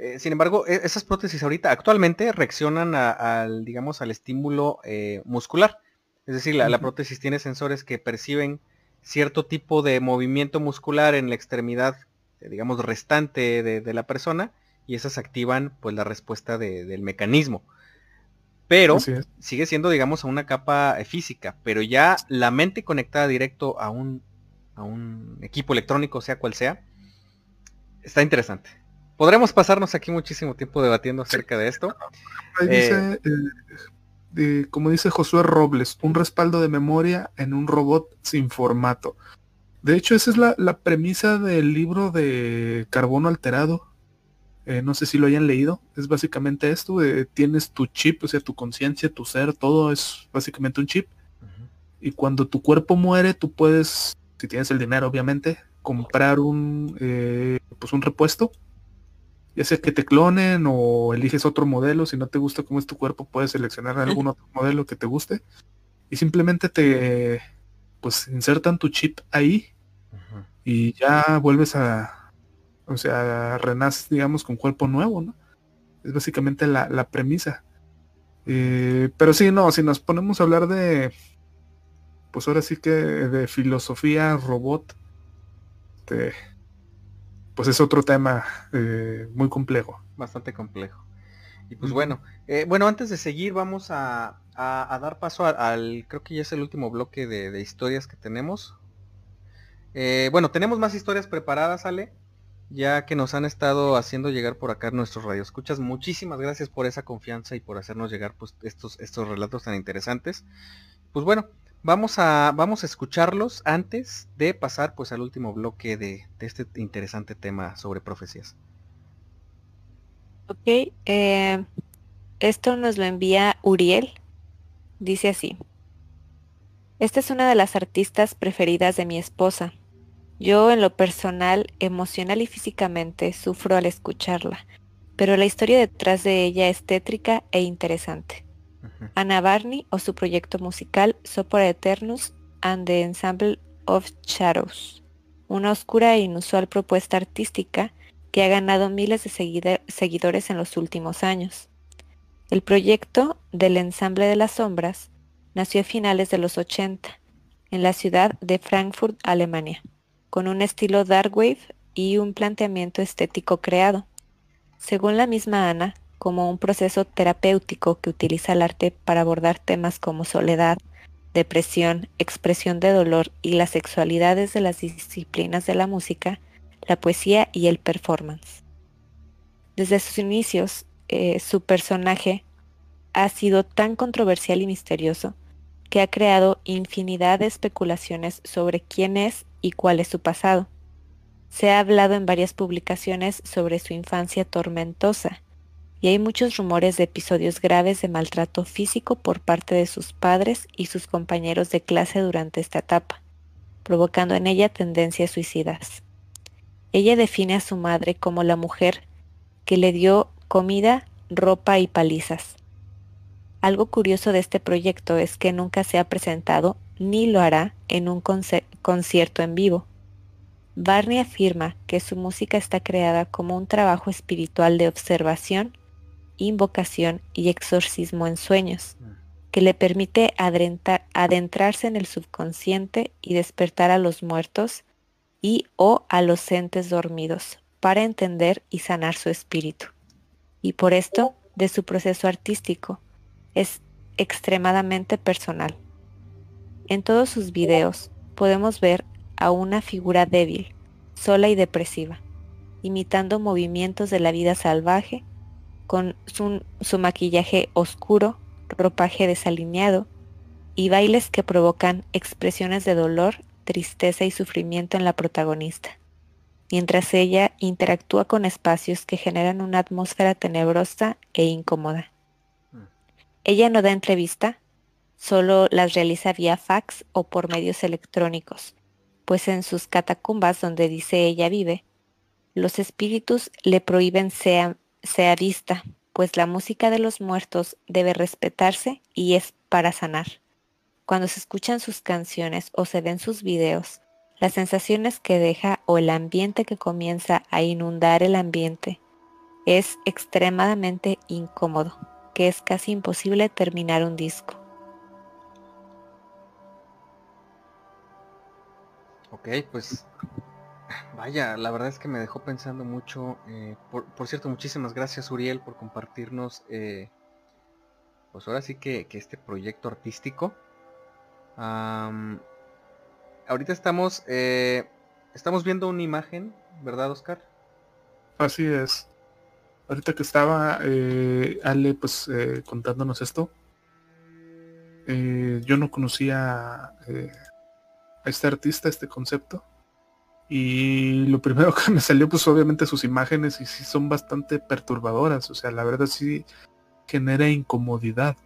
Eh, sin embargo, e, esas prótesis ahorita actualmente reaccionan al, digamos, al estímulo eh, muscular. Es decir, la, prótesis tiene sensores que perciben cierto tipo de movimiento muscular en la extremidad, digamos, restante de, la persona y esas activan pues la respuesta del mecanismo. Pero sigue siendo, digamos, a una capa física, pero ya la mente conectada directo a un, a un equipo electrónico, sea cual sea, está interesante. Podremos pasarnos aquí muchísimo tiempo debatiendo acerca de esto. dice, eh, como dice Josué Robles, un respaldo de memoria en un robot sin formato. De hecho, esa es la premisa del libro de Carbono Alterado, eh, no sé si lo hayan leído. Es básicamente esto. tienes tu chip, o sea, tu conciencia, tu ser, todo es básicamente un chip. Y cuando tu cuerpo muere, tú puedes, si tienes el dinero, obviamente, comprar un, eh, pues un repuesto. Ya sea que te clonen o eliges otro modelo. Si no te gusta cómo es tu cuerpo, puedes seleccionar algún otro modelo que te guste. Y simplemente te, pues, insertan tu chip ahí. Y ya vuelves a, o sea, renaces, digamos, con cuerpo nuevo, ¿no? Es básicamente la, premisa. Eh, pero sí, no, si nos ponemos a hablar de, pues ahora sí que de filosofía robot, pues es otro tema eh, muy complejo. Bastante complejo. Y pues bueno, eh, bueno, antes de seguir vamos a, dar paso al, creo que ya es el último bloque de, historias que tenemos. bueno, tenemos más historias preparadas, Ale ya que nos han estado haciendo llegar por acá nuestros radioescuchas. Muchísimas gracias por esa confianza y por hacernos llegar pues, estos, estos relatos tan interesantes. Pues bueno, vamos a, vamos a escucharlos antes de pasar pues al último bloque de, este interesante tema sobre profecías. Ok, eh, esto nos lo envía Uriel. Dice así. Esta es una de las artistas preferidas de mi esposa. Yo en lo personal, emocional y físicamente sufro al escucharla, pero la historia detrás de ella es tétrica e interesante. Ana Barney o su proyecto musical Sopora Eternus and the Ensemble of Shadows, una oscura e inusual propuesta artística que ha ganado miles de seguidores en los últimos años. El proyecto del Ensamble de las Sombras nació a finales de los 80 en la ciudad de Frankfurt, Alemania con un estilo dark wave y un planteamiento estético creado. Según la misma Ana, como un proceso terapéutico que utiliza el arte para abordar temas como soledad, depresión, expresión de dolor y las sexualidades de las disciplinas de la música, la poesía y el performance. Desde sus inicios, eh, su personaje ha sido tan controversial y misterioso que ha creado infinidad de especulaciones sobre quién es y cuál es su pasado. Se ha hablado en varias publicaciones sobre su infancia tormentosa, y hay muchos rumores de episodios graves de maltrato físico por parte de sus padres y sus compañeros de clase durante esta etapa, provocando en ella tendencias suicidas. Ella define a su madre como la mujer que le dio comida, ropa y palizas. Algo curioso de este proyecto es que nunca se ha presentado ni lo hará en un concierto en vivo. Barney afirma que su música está creada como un trabajo espiritual de observación, invocación y exorcismo en sueños, mm. que le permite adentrarse en el subconsciente y despertar a los muertos y o a los entes dormidos para entender y sanar su espíritu. Y por esto, de su proceso artístico, es extremadamente personal. En todos sus videos podemos ver a una figura débil, sola y depresiva, imitando movimientos de la vida salvaje, con su, maquillaje oscuro, ropaje desalineado y bailes que provocan expresiones de dolor, tristeza y sufrimiento en la protagonista. mientras ella interactúa con espacios que generan una atmósfera tenebrosa e incómoda. Ella no da entrevista, solo las realiza vía fax o por medios electrónicos, pues en sus catacumbas donde dice ella vive, los espíritus le prohíben sea, sea vista, pues la música de los muertos debe respetarse y es para sanar. Cuando se escuchan sus canciones o se ven sus videos, las sensaciones que deja o el ambiente que comienza a inundar el ambiente es extremadamente incómodo, que es casi imposible terminar un disco. Ok, pues vaya, la verdad es que me dejó pensando mucho. Eh, por, cierto, muchísimas gracias Uriel por compartirnos, eh, pues ahora sí que, este proyecto artístico ahorita estamos, eh, estamos viendo una imagen, ¿verdad, Oscar? Así es. Ahorita que estaba Ale pues contándonos esto, yo no conocía a este artista, este concepto. Y lo primero que me salió, pues obviamente sus imágenes y sí son bastante perturbadoras. O sea, la verdad sí genera incomodidad.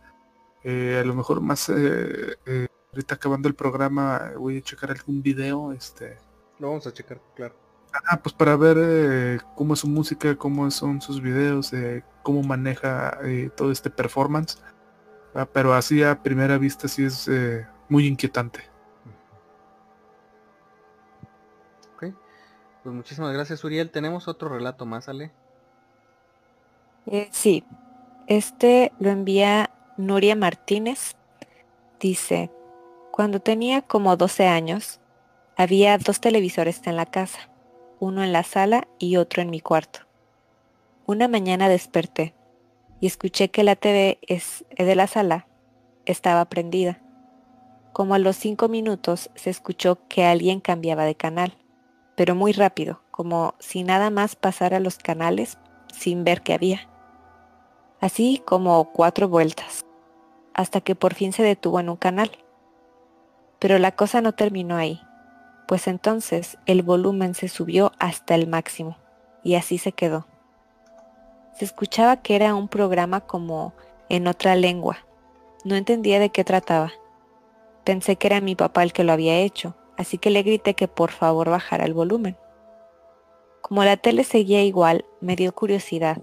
a lo mejor más ahorita acabando el programa voy a checar algún video, este. Lo vamos a checar, claro. Ah, pues para ver eh, cómo es su música, cómo son sus videos, eh, cómo maneja eh, todo este performance. Ah, pero así a primera vista sí es muy inquietante. Pues muchísimas gracias Uriel. ¿Tenemos otro relato más, Ale? sí, este lo envía Nuria Martínez. Dice, cuando tenía como 12 años, había dos televisores en la casa, uno en la sala y otro en mi cuarto. Una mañana desperté y escuché que la TV es de la sala estaba prendida. Como a los cinco minutos se escuchó que alguien cambiaba de canal, pero muy rápido, como si nada más pasara los canales sin ver qué había. Así como cuatro vueltas, hasta que por fin se detuvo en un canal. Pero la cosa no terminó ahí, pues entonces el volumen se subió hasta el máximo y así se quedó. Se escuchaba que era un programa como en otra lengua. No entendía de qué trataba. Pensé que era mi papá el que lo había hecho, así que le grité que por favor bajara el volumen. Como la tele seguía igual, me dio curiosidad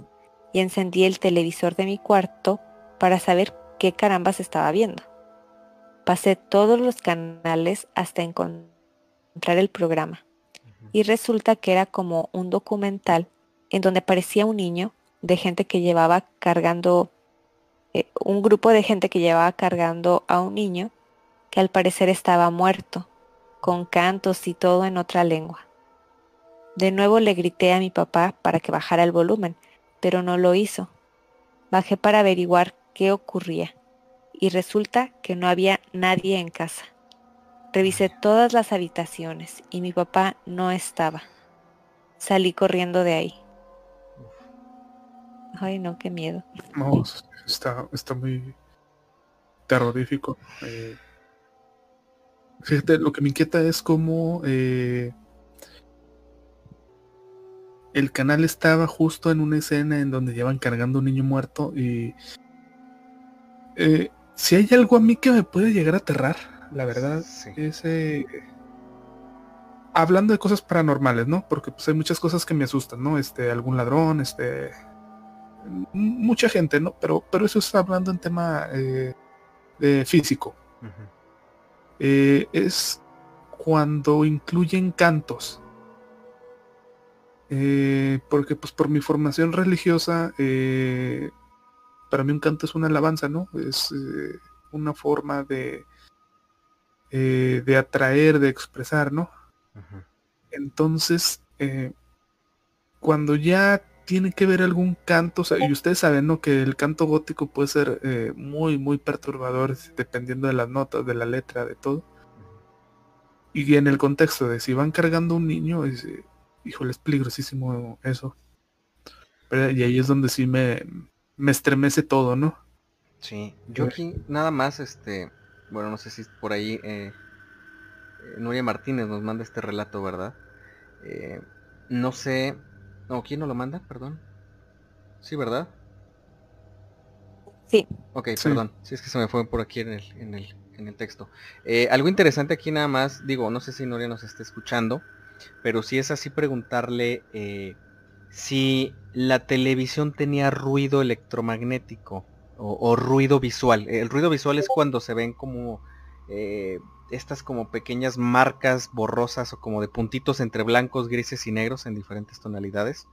y encendí el televisor de mi cuarto para saber qué carambas estaba viendo. Pasé todos los canales hasta encontrar el programa. Y resulta que era como un documental en donde aparecía un niño de gente que llevaba cargando, eh, un grupo de gente que llevaba cargando a un niño que al parecer estaba muerto, con cantos y todo en otra lengua. De nuevo le grité a mi papá para que bajara el volumen, pero no lo hizo. Bajé para averiguar qué ocurría y resulta que no había nadie en casa. Revisé todas las habitaciones y mi papá no estaba. Salí corriendo de ahí. Ay, no, qué miedo. No, está, está muy terrorífico. Eh, fíjate, lo que me inquieta es cómo eh, el canal estaba justo en una escena en donde llevan cargando un niño muerto y eh, si hay algo a mí que me puede llegar a aterrar, la verdad, es eh, hablando de cosas paranormales, ¿no? Porque pues hay muchas cosas que me asustan, ¿no? Este, algún ladrón, este, mucha gente, ¿no? Pero, pero eso está hablando en tema eh, de físico. Eh, es cuando incluyen cantos. porque pues por mi formación religiosa para mí un canto es una alabanza, ¿no? Es eh, una forma de, eh, de atraer, de expresar, ¿no? Entonces, eh, cuando ya tiene que ver algún canto, y ustedes saben, ¿no? Que el canto gótico puede ser muy, muy perturbador dependiendo de las notas, de la letra, de todo. Y en el contexto de si van cargando un niño, es, híjole, es peligrosísimo eso. y ahí es donde sí me, me estremece todo, ¿no? Sí, yo aquí nada más, este, bueno, no sé si por ahí eh, eh, Nuria Martínez nos manda este relato, ¿verdad? Eh, no sé... No, ¿quién nos lo manda? Perdón. Sí, ¿verdad? Sí. Ok, perdón. Si es que se me fue por aquí en el, en el, en el texto. Eh, algo interesante aquí nada más, digo, no sé si Noria nos está escuchando, pero si es así preguntarle eh, si la televisión tenía ruido electromagnético o, ruido visual. El ruido visual es cuando se ven como eh, estas como pequeñas marcas borrosas o como de puntitos entre blancos, grises y negros en diferentes tonalidades.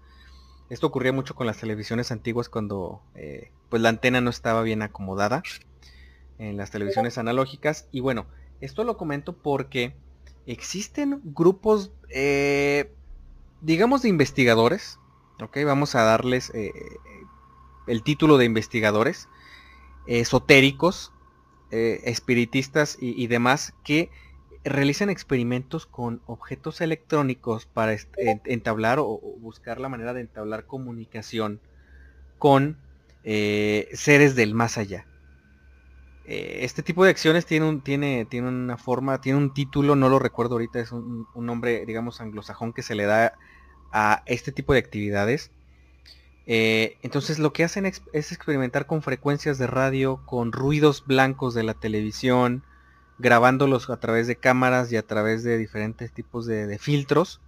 Esto ocurría mucho con las televisiones antiguas cuando eh, pues la antena no estaba bien acomodada en las televisiones analógicas. Y bueno, esto lo comento porque existen grupos, eh, digamos, de investigadores. Ok, vamos a darles el título de investigadores esotéricos, eh, espiritistas y, demás que realizan experimentos con objetos electrónicos para entablar o, buscar la manera de entablar comunicación con eh, seres del más allá. Eh, este tipo de acciones tiene, un, tiene, tiene una forma, tiene un título, no lo recuerdo ahorita, es un nombre, digamos, anglosajón que se le da a este tipo de actividades eh, entonces lo que hacen es, experimentar con frecuencias de radio, con ruidos blancos de la televisión, grabándolos a través de cámaras y a través de diferentes tipos de, filtros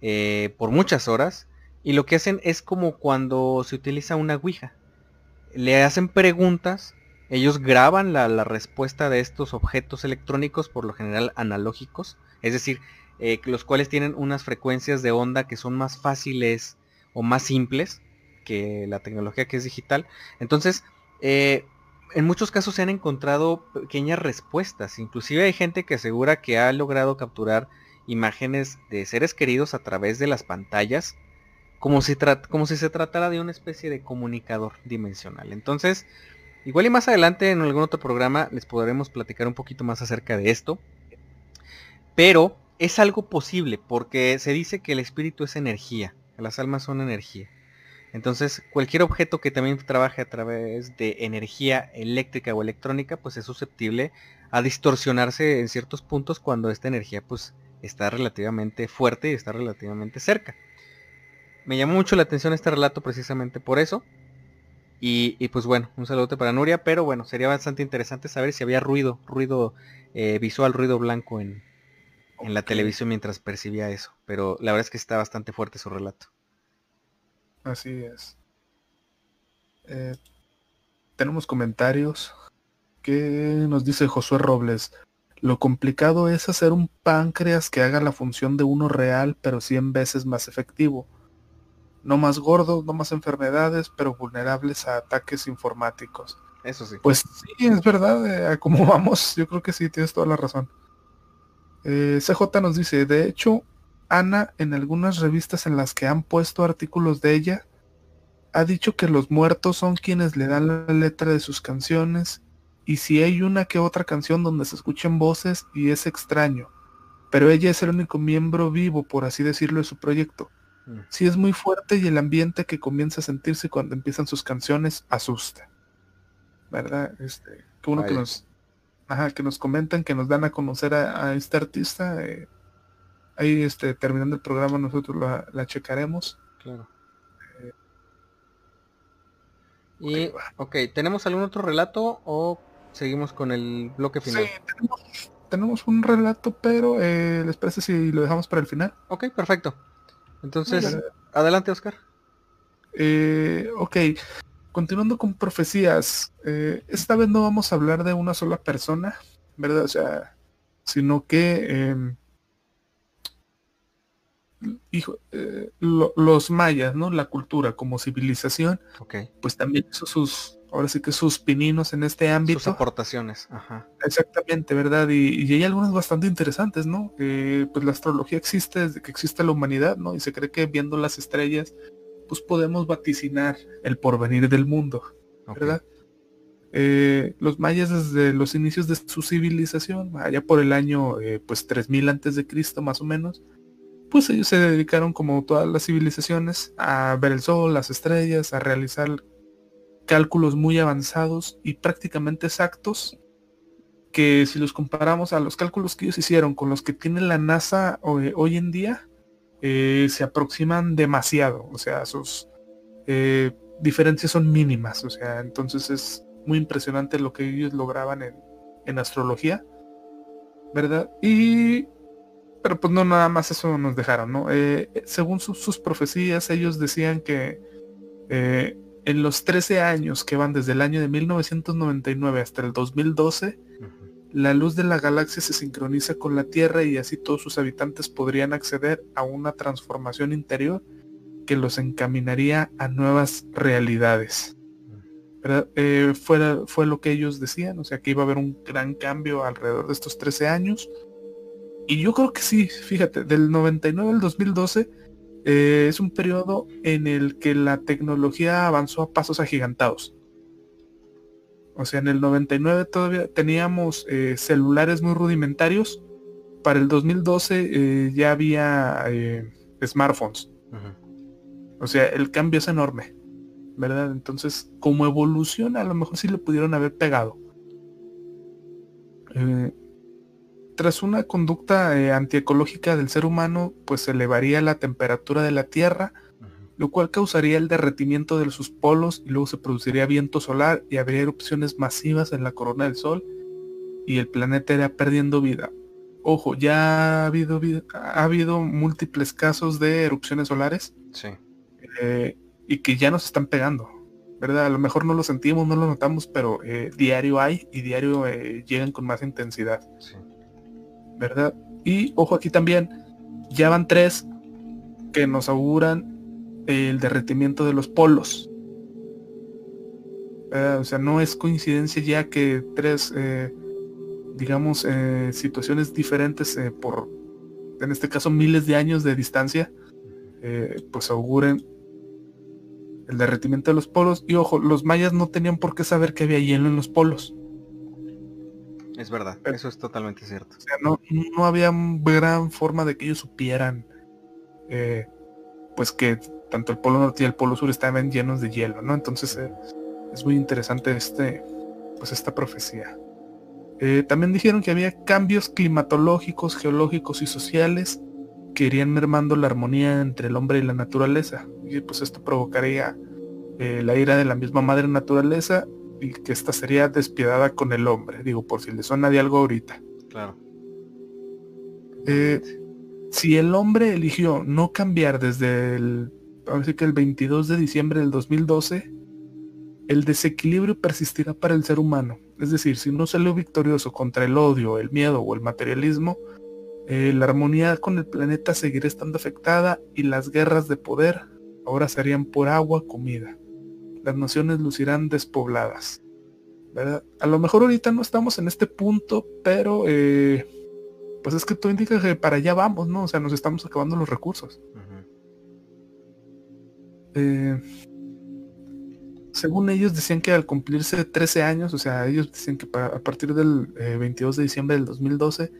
eh, por muchas horas. Y lo que hacen es como cuando se utiliza una Ouija. Le hacen preguntas, ellos graban la, respuesta de estos objetos electrónicos, por lo general analógicos, es decir, eh, los cuales tienen unas frecuencias de onda que son más fáciles o más simples que la tecnología que es digital. Entonces, eh, en muchos casos se han encontrado pequeñas respuestas. Inclusive hay gente que asegura que ha logrado capturar imágenes de seres queridos a través de las pantallas, como si, como si se tratara de una especie de comunicador dimensional. Entonces, igual y más adelante en algún otro programa les podremos platicar un poquito más acerca de esto. Pero es algo posible porque se dice que el espíritu es energía, las almas son energía. Entonces, cualquier objeto que también trabaje a través de energía eléctrica o electrónica, pues es susceptible a distorsionarse en ciertos puntos cuando esta energía pues está relativamente fuerte y está relativamente cerca. Me llamó mucho la atención este relato precisamente por eso. Y, pues bueno, un saludo para Nuria, pero bueno, sería bastante interesante saber si había ruido, ruido eh, visual, ruido blanco en, en la televisión mientras percibía eso. Pero la verdad es que está bastante fuerte su relato. Así es. Eh, tenemos comentarios que nos dice Josué Robles. Lo complicado es hacer un páncreas que haga la función de uno real, pero 100 veces más efectivo. No más gordos, no más enfermedades, pero vulnerables a ataques informáticos. Eso sí. Pues sí, es verdad, eh, como vamos, yo creo que sí, tienes toda la razón. Eh, CJ nos dice, de hecho, Ana, en algunas revistas en las que han puesto artículos de ella, ha dicho que los muertos son quienes le dan la letra de sus canciones y si hay una que otra canción donde se escuchan voces y es extraño, pero ella es el único miembro vivo, por así decirlo, de su proyecto. Mm. Sí es muy fuerte y el ambiente que comienza a sentirse cuando empiezan sus canciones asusta. ¿Verdad? Este, que uno que nos, ajá, que nos comentan, que nos dan a conocer a, este artista. Eh, Ahí este, terminando el programa nosotros la, checaremos. Claro. y, ok, ¿tenemos algún otro relato o seguimos con el bloque final? Sí, tenemos, un relato, pero eh, ¿les parece si lo dejamos para el final? Ok, perfecto. Entonces, adelante Oscar. Eh, ok, continuando con profecías, eh, esta vez no vamos a hablar de una sola persona, ¿verdad? O sea, sino que em, hijo, eh, los mayas, ¿no? La cultura como civilización, pues también hizo sus, ahora sí que sus pininos en este ámbito. Sus aportaciones, ajá. Exactamente, ¿verdad? Y, hay algunas bastante interesantes, ¿no? pues la astrología existe desde que existe la humanidad, ¿no? Y se cree que viendo las estrellas, pues podemos vaticinar el porvenir del mundo, ¿verdad? Eh, los mayas desde los inicios de su civilización, allá por el año eh, pues 3000 antes de Cristo más o menos, pues ellos se dedicaron como todas las civilizaciones a ver el sol, las estrellas, a realizar cálculos muy avanzados y prácticamente exactos que si los comparamos a los cálculos que ellos hicieron con los que tiene la NASA hoy, en día, eh, se aproximan demasiado, o sea, sus eh, diferencias son mínimas, o sea, entonces es muy impresionante lo que ellos lograban en, en astrología, ¿verdad? Y pero pues no nada más eso nos dejaron, ¿no? Eh, según sus profecías, ellos decían que eh, en los 13 años que van desde el año de 1999 hasta el 2012, la luz de la galaxia se sincroniza con la Tierra y así todos sus habitantes podrían acceder a una transformación interior que los encaminaría a nuevas realidades. Eh, fue, fue lo que ellos decían, o sea que iba a haber un gran cambio alrededor de estos 13 años y yo creo que sí, fíjate, del 99 al 2012 eh, es un periodo en el que la tecnología avanzó a pasos agigantados. O sea, en el 99 todavía teníamos eh, celulares muy rudimentarios. Para el 2012 eh, ya había smartphones. O sea, el cambio es enorme. ¿Verdad? Entonces, como evolución, a lo mejor sí le pudieron haber pegado tras una conducta eh, antiecológica del ser humano, pues se elevaría la temperatura de la Tierra, lo cual causaría el derretimiento de sus polos y luego se produciría viento solar y habría erupciones masivas en la corona del Sol y el planeta iría perdiendo vida. Ojo, ya ha habido, ha habido múltiples casos de erupciones solares sí. Eh, y que ya nos están pegando. ¿verdad? A lo mejor no lo sentimos, no lo notamos, pero eh, diario hay y diario llegan con más intensidad. Sí. ¿Verdad? Y ojo aquí también, ya van tres que nos auguran el derretimiento de los polos. o sea, no es coincidencia ya que tres, eh, digamos, eh, situaciones diferentes eh, por, en este caso, miles de años de distancia, pues auguren el derretimiento de los polos. Y ojo, los mayas no tenían por qué saber que había hielo en los polos. Es verdad, eso es totalmente cierto. O sea, no, no había gran forma de que ellos supieran eh, pues que tanto el polo norte y el polo sur estaban llenos de hielo, ¿no? Entonces eh, es muy interesante este, pues esta profecía. Eh, también dijeron que había cambios climatológicos, geológicos y sociales que irían mermando la armonía entre el hombre y la naturaleza. Y pues esto provocaría la ira de la misma madre naturaleza y que esta sería despiadada con el hombre. Digo, por si le suena de algo ahorita. Claro. Eh, si el hombre eligió no cambiar desde el, que el 22 de diciembre del 2012, el desequilibrio persistirá para el ser humano. Es decir, si no salió victorioso contra el odio, el miedo o el materialismo, eh, la armonía con el planeta seguirá estando afectada y las guerras de poder ahora serían por agua, comida las naciones lucirán despobladas. ¿verdad? A lo mejor ahorita no estamos en este punto, pero eh, pues es que tú indicas que para allá vamos, ¿no? O sea, nos estamos acabando los recursos. Eh, según ellos decían que al cumplirse 13 años, o sea, ellos decían que a partir del 22 eh, de diciembre del 2012,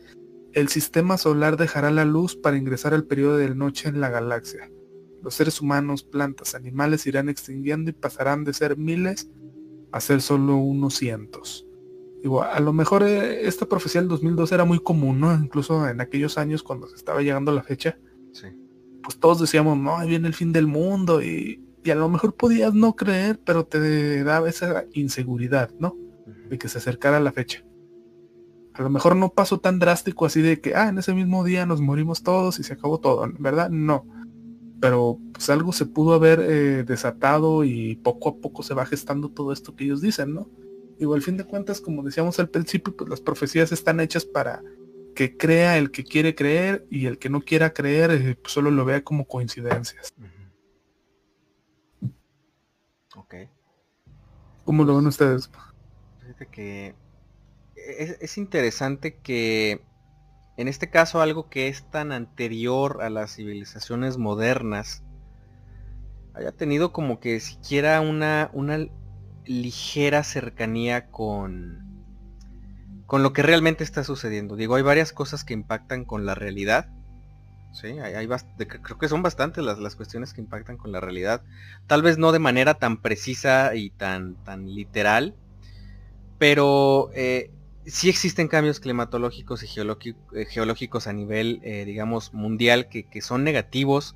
el sistema solar dejará la luz para ingresar al periodo de noche en la galaxia los seres humanos, plantas, animales irán extinguiendo y pasarán de ser miles a ser solo unos cientos. Digo, a lo mejor eh, esta profecía del 2002 era muy común, ¿no? Incluso en aquellos años cuando se estaba llegando la fecha. Sí. Pues todos decíamos, no, ahí viene el fin del mundo y, a lo mejor podías no creer, pero te daba esa inseguridad, ¿no? De que se acercara la fecha. A lo mejor no pasó tan drástico así de que, ah, en ese mismo día nos morimos todos y se acabó todo, ¿verdad? No pero pues algo se pudo haber eh, desatado y poco a poco se va gestando todo esto que ellos dicen, ¿no? Igual al fin de cuentas, como decíamos al principio, pues las profecías están hechas para que crea el que quiere creer y el que no quiera creer eh, pues, solo lo vea como coincidencias. Ok. ¿Cómo lo ven ustedes? Fíjate que es interesante que en este caso algo que es tan anterior a las civilizaciones modernas haya tenido como que siquiera una, una ligera cercanía con, con lo que realmente está sucediendo. Digo, hay varias cosas que impactan con la realidad. Sí, hay, creo que son bastantes las, las, cuestiones que impactan con la realidad. Tal vez no de manera tan precisa y tan, tan literal. Pero eh, sí existen cambios climatológicos y eh, geológicos a nivel, eh, digamos, mundial que, son negativos.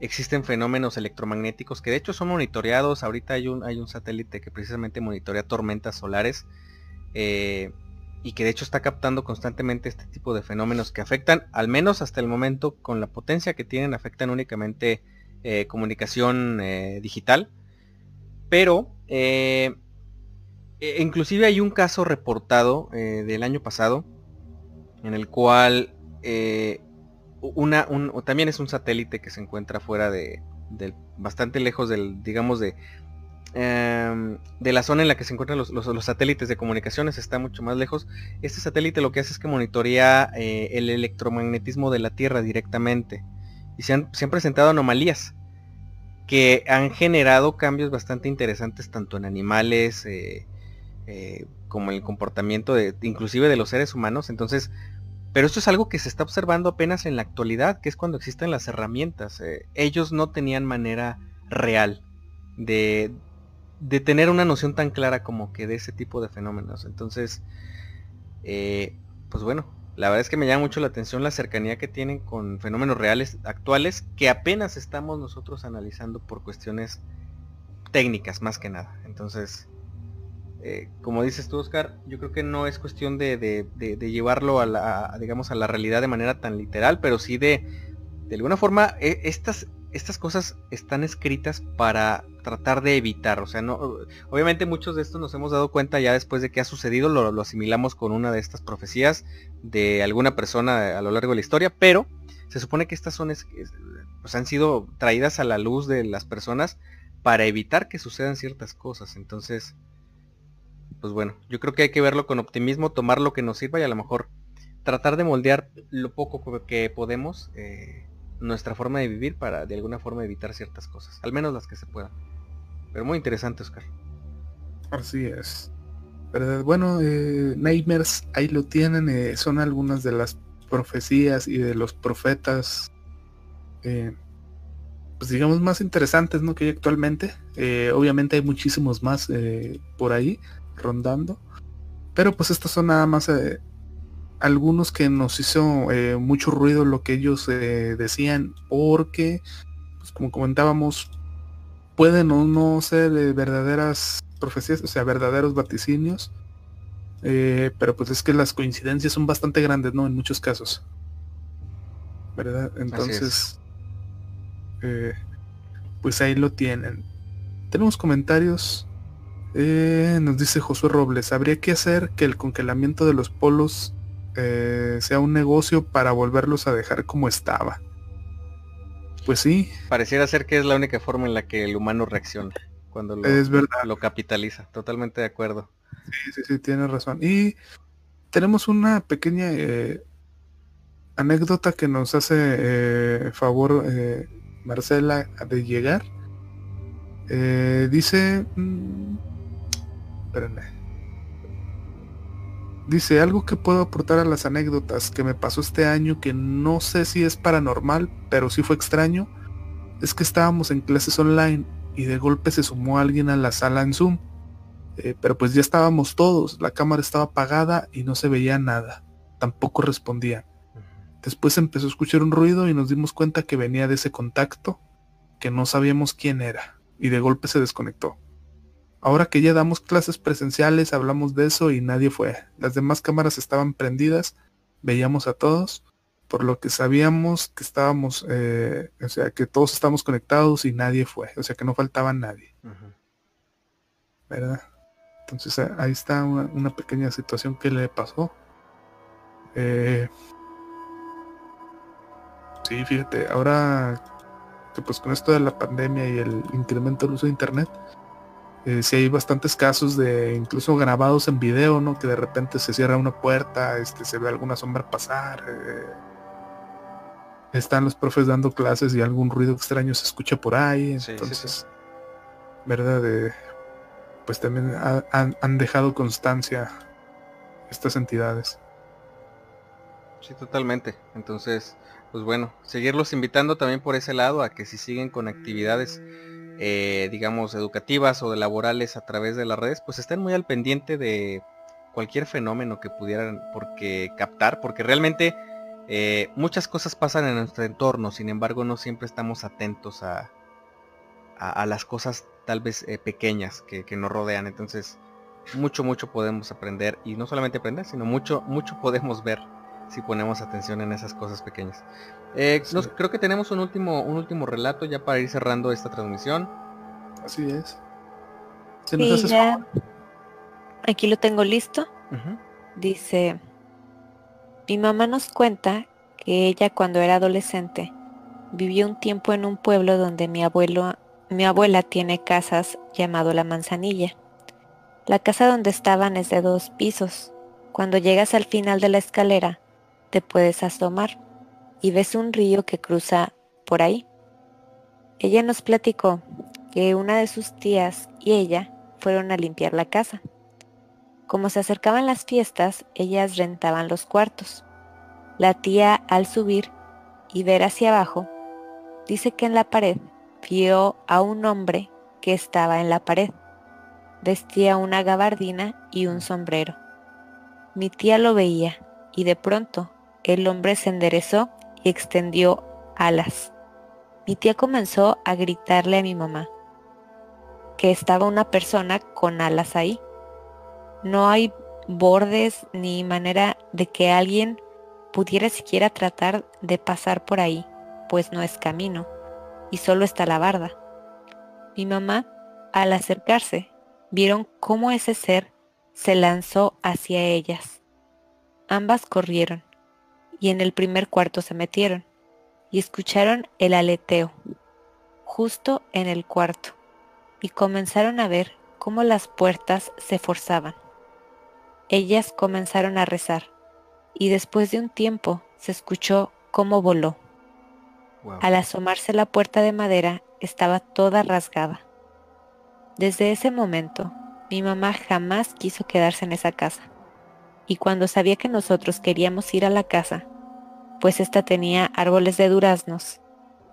Existen fenómenos electromagnéticos que de hecho son monitoreados. Ahorita hay un, satélite que precisamente monitorea tormentas solares eh, y que de hecho está captando constantemente este tipo de fenómenos que afectan, al menos hasta el momento, con la potencia que tienen, afectan únicamente comunicación digital. Pero eh, inclusive hay un caso reportado eh, del año pasado en el cual eh, una, también es un satélite que se encuentra fuera de, bastante lejos del, digamos, de, em, de la zona en la que se encuentran los, satélites de comunicaciones, está mucho más lejos. Este satélite lo que hace es que monitorea el electromagnetismo de la Tierra directamente. Y se han, se han presentado anomalías que han generado cambios bastante interesantes tanto en animales, eh, como el comportamiento de, inclusive de los seres humanos. Entonces, pero esto es algo que se está observando apenas en la actualidad, que es cuando existen las herramientas. Eh, ellos no tenían manera real de, de, tener una noción tan clara como que de ese tipo de fenómenos. Entonces, eh, pues bueno, la verdad es que me llama mucho la atención la cercanía que tienen con fenómenos reales actuales que apenas estamos nosotros analizando por cuestiones técnicas más que nada. Entonces, eh, como dices tú, Oscar, yo creo que no es cuestión de, llevarlo a la, digamos, a la realidad de manera tan literal, pero sí de, de alguna forma, e, estas, estas cosas están escritas para tratar de evitar, o sea, no, obviamente muchos de estos nos hemos dado cuenta ya después de que ha sucedido, lo, asimilamos con una de estas profecías de alguna persona a lo largo de la historia, pero se supone que estas son, pues han sido traídas a la luz de las personas para evitar que sucedan ciertas cosas, entonces pues bueno, yo creo que hay que verlo con optimismo, tomar lo que nos sirva y a lo mejor tratar de moldear lo poco que podemos eh, nuestra forma de vivir para de alguna forma evitar ciertas cosas, al menos las que se puedan. Pero muy interesante, Oscar. Así es. Pero bueno, eh, Nightmares, ahí lo tienen, eh, son algunas de las profecías y de los profetas, eh, pues digamos, más interesantes ¿no? que actualmente. obviamente hay muchísimos más por ahí, rondando. Pero pues estos son nada más eh, algunos que nos hizo eh, mucho ruido lo que ellos eh, decían porque, pues como comentábamos, pueden o no ser verdaderas profecías, o sea, verdaderos vaticinios. pero pues es que las coincidencias son bastante grandes, ¿no? En muchos casos. ¿Verdad? Entonces, pues ahí lo tienen. Tenemos comentarios eh, nos dice Josué Robles, habría que hacer que el congelamiento de los polos eh, sea un negocio para volverlos a dejar como estaba. Pues sí. Pareciera ser que es la única forma en la que el humano reacciona cuando lo, es verdad. lo capitaliza. Totalmente de acuerdo. Sí, sí, sí, tiene razón. Y tenemos una pequeña eh, anécdota que nos hace favor Marcela de llegar. dice, mm, Dice, algo que puedo aportar a las anécdotas que me pasó este año que no sé si es paranormal, pero sí fue extraño, es que estábamos en clases online y de golpe se sumó alguien a la sala en Zoom. Eh, pero pues ya estábamos todos, la cámara estaba apagada y no se veía nada, tampoco respondía. Después empezó a escuchar un ruido y nos dimos cuenta que venía de ese contacto, que no sabíamos quién era, y de golpe se desconectó. Ahora que ya damos clases presenciales, hablamos de eso y nadie fue. Las demás cámaras estaban prendidas, veíamos a todos, por lo que sabíamos que estábamos, eh, o sea, que todos estamos conectados y nadie fue, o sea, que no faltaba nadie. ¿Verdad? Entonces ahí está una, pequeña situación que le pasó. Eh, sí, fíjate, ahora que pues con esto de la pandemia y el incremento del uso de internet, eh, si hay bastantes casos de incluso grabados en video, ¿no? Que de repente se cierra una puerta, este, se ve alguna sombra pasar. Eh, están los profes dando clases y algún ruido extraño se escucha por ahí. entonces, ¿verdad? pues también han dejado constancia estas entidades. Sí, totalmente. Entonces, pues bueno, seguirlos invitando también por ese lado a que si siguen con actividades eh, digamos, educativas o de laborales a través de las redes, pues estén muy al pendiente de cualquier fenómeno que pudieran porque captar, porque realmente eh, muchas cosas pasan en nuestro entorno, sin embargo no siempre estamos atentos a, a, las cosas tal vez eh, pequeñas que, que, nos rodean. Entonces, mucho, mucho podemos aprender y no solamente aprender, sino mucho, mucho podemos ver si ponemos atención en esas cosas pequeñas. Eh, creo que tenemos un último, un último relato ya para ir cerrando esta transmisión. Así es. Sí, ya. Aquí lo tengo listo. Dice, mi mamá nos cuenta que ella cuando era adolescente vivió un tiempo en un pueblo donde mi abuelo mi abuela tiene casas llamado La Manzanilla. La casa donde estaban es de dos pisos. Cuando llegas al final de la escalera, te puedes asomar y ves un río que cruza por ahí. Ella nos platicó que una de sus tías y ella fueron a limpiar la casa. Como se acercaban las fiestas, ellas rentaban los cuartos. La tía, al subir y ver hacia abajo, dice que en la pared vio a un hombre que estaba en la pared. Vestía una gabardina y un sombrero. Mi tía lo veía y de pronto el hombre se enderezó y extendió alas. Mi tía comenzó a gritarle a mi mamá que estaba una persona con alas ahí. No hay bordes ni manera de que alguien pudiera siquiera tratar de pasar por ahí, pues no es camino y solo está la barda. Mi mamá, al acercarse, vieron cómo ese ser se lanzó hacia ellas. Ambas corrieron y en el primer cuarto se metieron y escucharon el aleteo justo en el cuarto y comenzaron a ver cómo las puertas se forzaban. Ellas comenzaron a rezar y después de un tiempo se escuchó cómo voló. Al asomarse la puerta de madera estaba toda rasgada. Desde ese momento, mi mamá jamás quiso quedarse en esa casa. Y cuando sabía que nosotros queríamos ir a la casa, pues ésta tenía árboles de duraznos,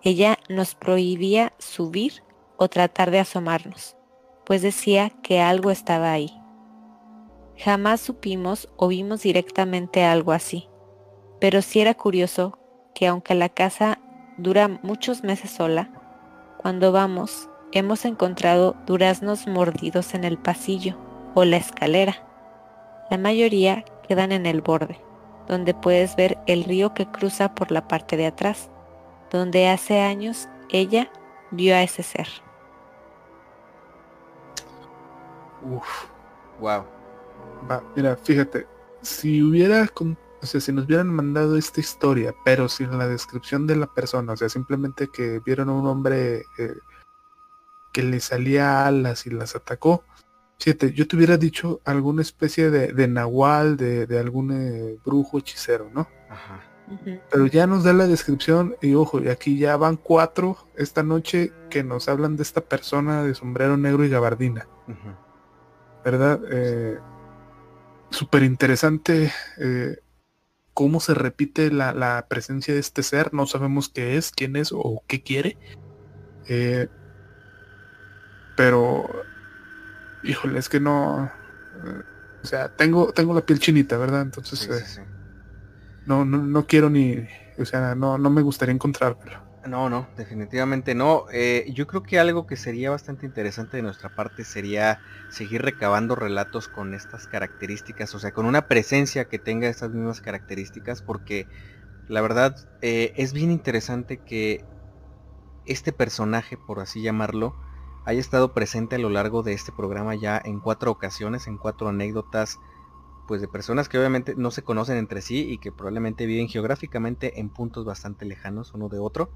ella nos prohibía subir o tratar de asomarnos, pues decía que algo estaba ahí. Jamás supimos o vimos directamente algo así, pero sí era curioso que aunque la casa dura muchos meses sola, cuando vamos hemos encontrado duraznos mordidos en el pasillo o la escalera. La mayoría quedan en el borde, donde puedes ver el río que cruza por la parte de atrás, donde hace años ella vio a ese ser. Uf. Wow. mira, fíjate, si hubiera o sea, si nos hubieran mandado esta historia, pero sin la descripción de la persona, o sea, simplemente que vieron a un hombre eh, que le salía alas y las atacó, fíjate, yo te hubiera dicho alguna especie de, nahual, de, algún eh, brujo hechicero, ¿no? Ajá. Pero ya nos da la descripción y ojo, y aquí ya van cuatro esta noche que nos hablan de esta persona de sombrero negro y gabardina. ¿Verdad? Eh, Súper interesante eh, cómo se repite la, presencia de este ser, no sabemos qué es, quién es o qué quiere. Eh, pero, híjole, es que no... Eh, o sea, tengo, tengo la piel chinita, ¿verdad? Entonces, eh, No, no, no quiero ni... O sea, no, no me gustaría encontrármelo. No, no, definitivamente no. Eh, yo creo que algo que sería bastante interesante de nuestra parte sería seguir recabando relatos con estas características, o sea, con una presencia que tenga estas mismas características, porque la verdad eh, es bien interesante que este personaje, por así llamarlo, haya estado presente a lo largo de este programa ya en cuatro ocasiones, en cuatro anécdotas pues de personas que obviamente no se conocen entre sí y que probablemente viven geográficamente en puntos bastante lejanos uno de otro.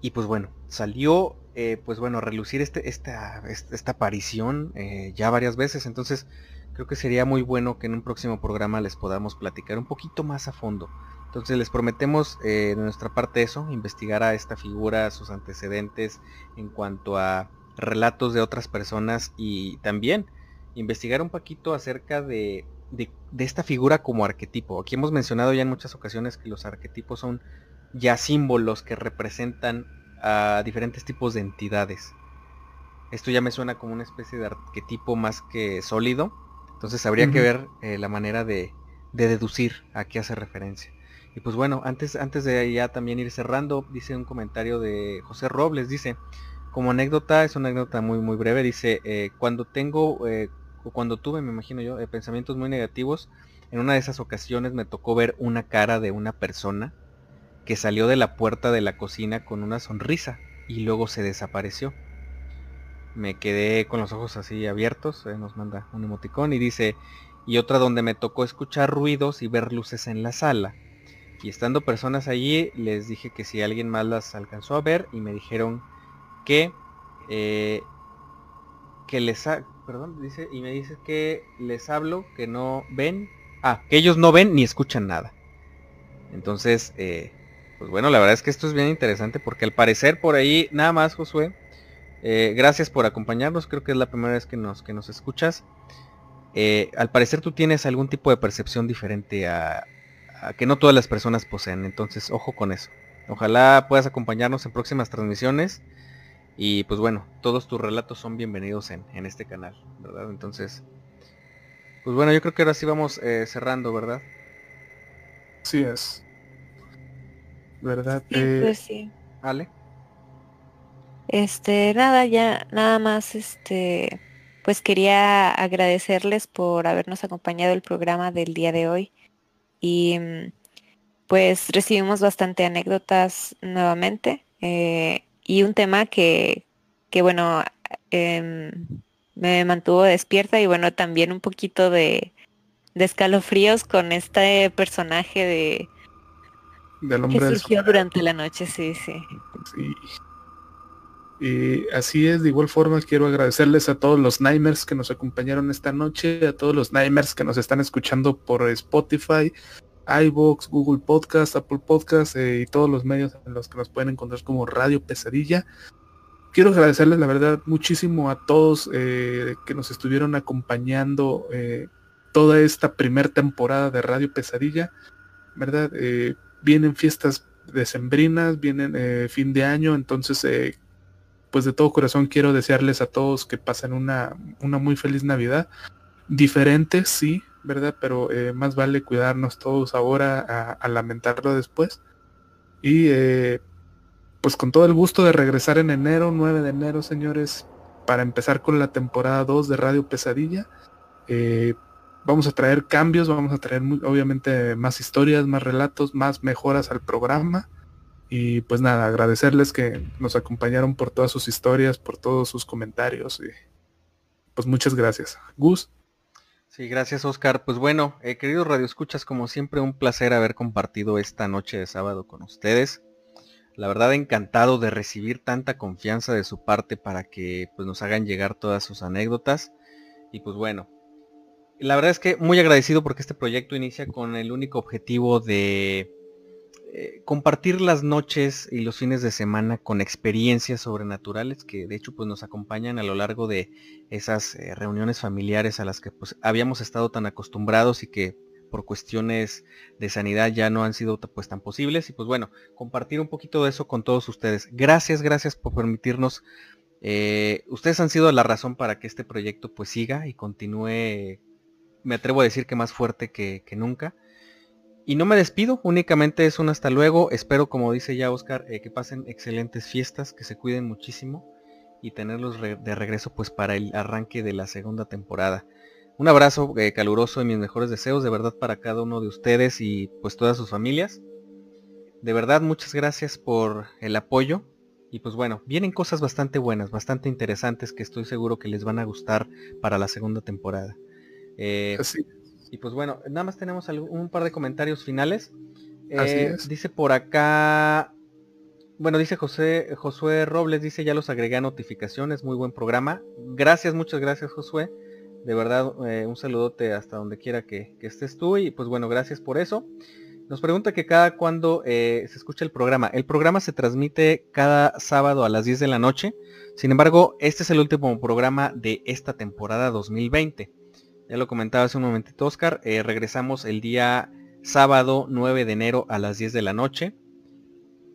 Y pues bueno, salió eh, pues bueno a relucir este, esta, esta aparición eh, ya varias veces. Entonces creo que sería muy bueno que en un próximo programa les podamos platicar un poquito más a fondo. Entonces les prometemos eh, de nuestra parte eso, investigar a esta figura, sus antecedentes en cuanto a relatos de otras personas y también investigar un poquito acerca de, esta figura como arquetipo. Aquí hemos mencionado ya en muchas ocasiones que los arquetipos son ya símbolos que representan a diferentes tipos de entidades. Esto ya me suena como una especie de arquetipo más que sólido, Entonces habría que ver eh, la manera de, deducir a qué hace referencia. Y pues bueno, antes, antes de ya también ir cerrando, dice un comentario de José Robles, dice, como anécdota, es una anécdota muy muy breve, dice, eh, cuando tengo, eh, cuando tuve, me imagino yo, pensamientos muy negativos, en una de esas ocasiones me tocó ver una cara de una persona que salió de la puerta de la cocina con una sonrisa y luego se desapareció. Me quedé con los ojos así abiertos, eh, nos manda un emoticón y dice, y otra donde me tocó escuchar ruidos y ver luces en la sala. Y estando personas allí, les dije que si alguien más las alcanzó a ver y me dijeron que eh, que les ha, perdón, dice y me dice que les hablo que no ven, ah, que ellos no ven ni escuchan nada. Entonces, eh, pues bueno, la verdad es que esto es bien interesante porque al parecer por ahí, nada más Josué, eh, gracias por acompañarnos, creo que es la primera vez que nos, que nos escuchas. Al parecer tú tienes algún tipo de percepción diferente a, que no todas las personas poseen, entonces ojo con eso. Ojalá puedas acompañarnos en próximas transmisiones y pues bueno, todos tus relatos son bienvenidos en, este canal, ¿verdad? Entonces, pues bueno, yo creo que ahora sí vamos eh, cerrando, ¿verdad? Sí es. ¿verdad? Sí, eh, pues sí. Ale. Este, nada, ya, nada más, este, pues quería agradecerles por habernos acompañado el programa del día de hoy. Y mm, pues recibimos bastante anécdotas nuevamente. Eh, y un tema que, que bueno, em, me mantuvo despierta y bueno, también un poquito de, de escalofríos con este personaje de del hombre que surgió durante la noche, sí, sí. Y así es, de igual forma quiero agradecerles a todos los Nightmares que nos acompañaron esta noche, a todos los Nightmares que nos están escuchando por Spotify, iBox, Google Podcast, Apple Podcast eh, y todos los medios en los que nos pueden encontrar como Radio Pesadilla. Quiero agradecerles la verdad muchísimo a todos eh, que nos estuvieron acompañando eh, toda esta primera temporada de Radio Pesadilla. ¿Verdad? vienen fiestas decembrinas, vienen fin de año, entonces pues de todo corazón quiero desearles a todos que pasen una, una muy feliz Navidad. Diferente, sí, ¿verdad? Pero eh, más vale cuidarnos todos ahora a, lamentarlo después. Y pues con todo el gusto de regresar en enero, 9 de enero, señores, para empezar con la temporada 2 de Radio Pesadilla vamos a traer cambios, vamos a traer obviamente más historias, más relatos, más mejoras al programa. Y pues nada, agradecerles que nos acompañaron por todas sus historias, por todos sus comentarios. Y pues muchas gracias. Gus. Sí, gracias Oscar. Pues bueno, eh, queridos radioescuchas, como siempre un placer haber compartido esta noche de sábado con ustedes. La verdad encantado de recibir tanta confianza de su parte para que pues nos hagan llegar todas sus anécdotas. Y pues bueno, la verdad es que muy agradecido porque este proyecto inicia con el único objetivo de eh, compartir las noches y los fines de semana con experiencias sobrenaturales que de hecho pues nos acompañan a lo largo de esas eh, reuniones familiares a las que pues habíamos estado tan acostumbrados y que por cuestiones de sanidad ya no han sido pues tan posibles y pues bueno compartir un poquito de eso con todos ustedes gracias gracias por permitirnos eh, ustedes han sido la razón para que este proyecto pues siga y continúe me atrevo a decir que más fuerte que, nunca. Y no me despido, únicamente es un hasta luego. Espero, como dice ya Oscar, eh, que pasen excelentes fiestas, que se cuiden muchísimo y tenerlos de regreso pues para el arranque de la segunda temporada. Un abrazo eh, caluroso y mis mejores deseos de verdad para cada uno de ustedes y pues todas sus familias. De verdad, muchas gracias por el apoyo. Y pues bueno, vienen cosas bastante buenas, bastante interesantes que estoy seguro que les van a gustar para la segunda temporada. Eh, y pues bueno, nada más tenemos un par de comentarios finales. Eh, dice por acá, bueno, dice José, Josué Robles, dice ya los agregué a notificaciones, muy buen programa. Gracias, muchas gracias Josué. De verdad, eh, un saludote hasta donde quiera que, estés tú y pues bueno, gracias por eso. Nos pregunta que cada cuando se escucha el programa. El programa se transmite cada sábado a las 10 de la noche. Sin embargo, este es el último programa de esta temporada 2020. Ya lo comentaba hace un momentito Oscar. Eh, regresamos el día sábado 9 de enero a las 10 de la noche.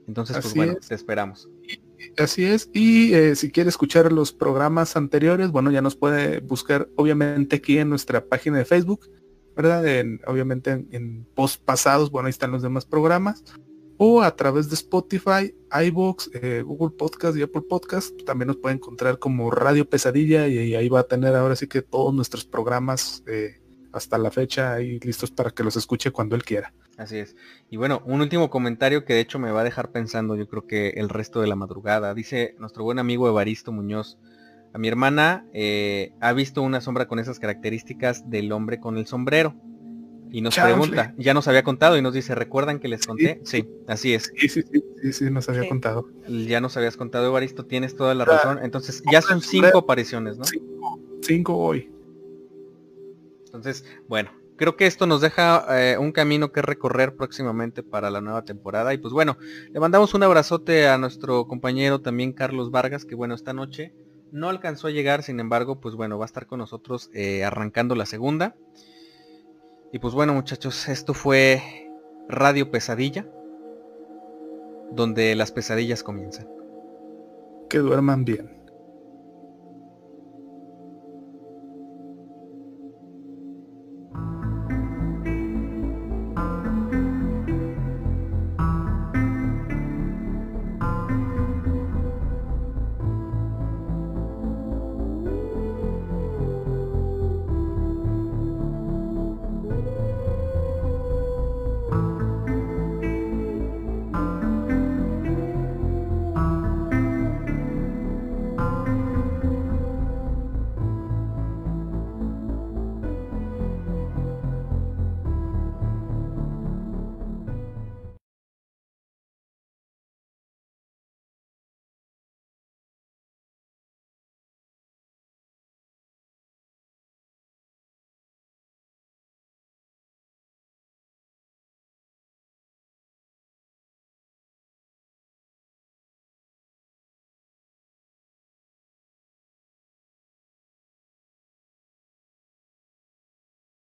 Entonces, pues bueno, te esperamos. Así es. Y eh, si quiere escuchar los programas anteriores, bueno, ya nos puede buscar obviamente aquí en nuestra página de Facebook, ¿verdad? obviamente en, post pasados, bueno, ahí están los demás programas. O a través de Spotify, iVoox, eh, Google Podcast y Apple Podcast, también nos puede encontrar como Radio Pesadilla y, ahí va a tener ahora sí que todos nuestros programas eh, hasta la fecha ahí listos para que los escuche cuando él quiera. Así es. Y bueno, un último comentario que de hecho me va a dejar pensando, yo creo que el resto de la madrugada. Dice nuestro buen amigo Evaristo Muñoz. A mi hermana eh, ha visto una sombra con esas características del hombre con el sombrero. Y nos pregunta, ya nos había contado y nos dice, ¿recuerdan que les conté? Sí, así es. Sí, sí, sí, sí, nos había contado. Ya nos habías contado, Evaristo, tienes toda la razón. Entonces, ya son cinco apariciones, ¿no? Cinco, cinco hoy. Entonces, bueno, creo que esto nos deja eh, un camino que recorrer próximamente para la nueva temporada. Y pues bueno, le mandamos un abrazote a nuestro compañero también Carlos Vargas, que bueno, esta noche no alcanzó a llegar, sin embargo, pues bueno, va a estar con nosotros eh, arrancando la segunda. Y pues bueno muchachos, esto fue Radio Pesadilla, donde las pesadillas comienzan. Que duerman bien.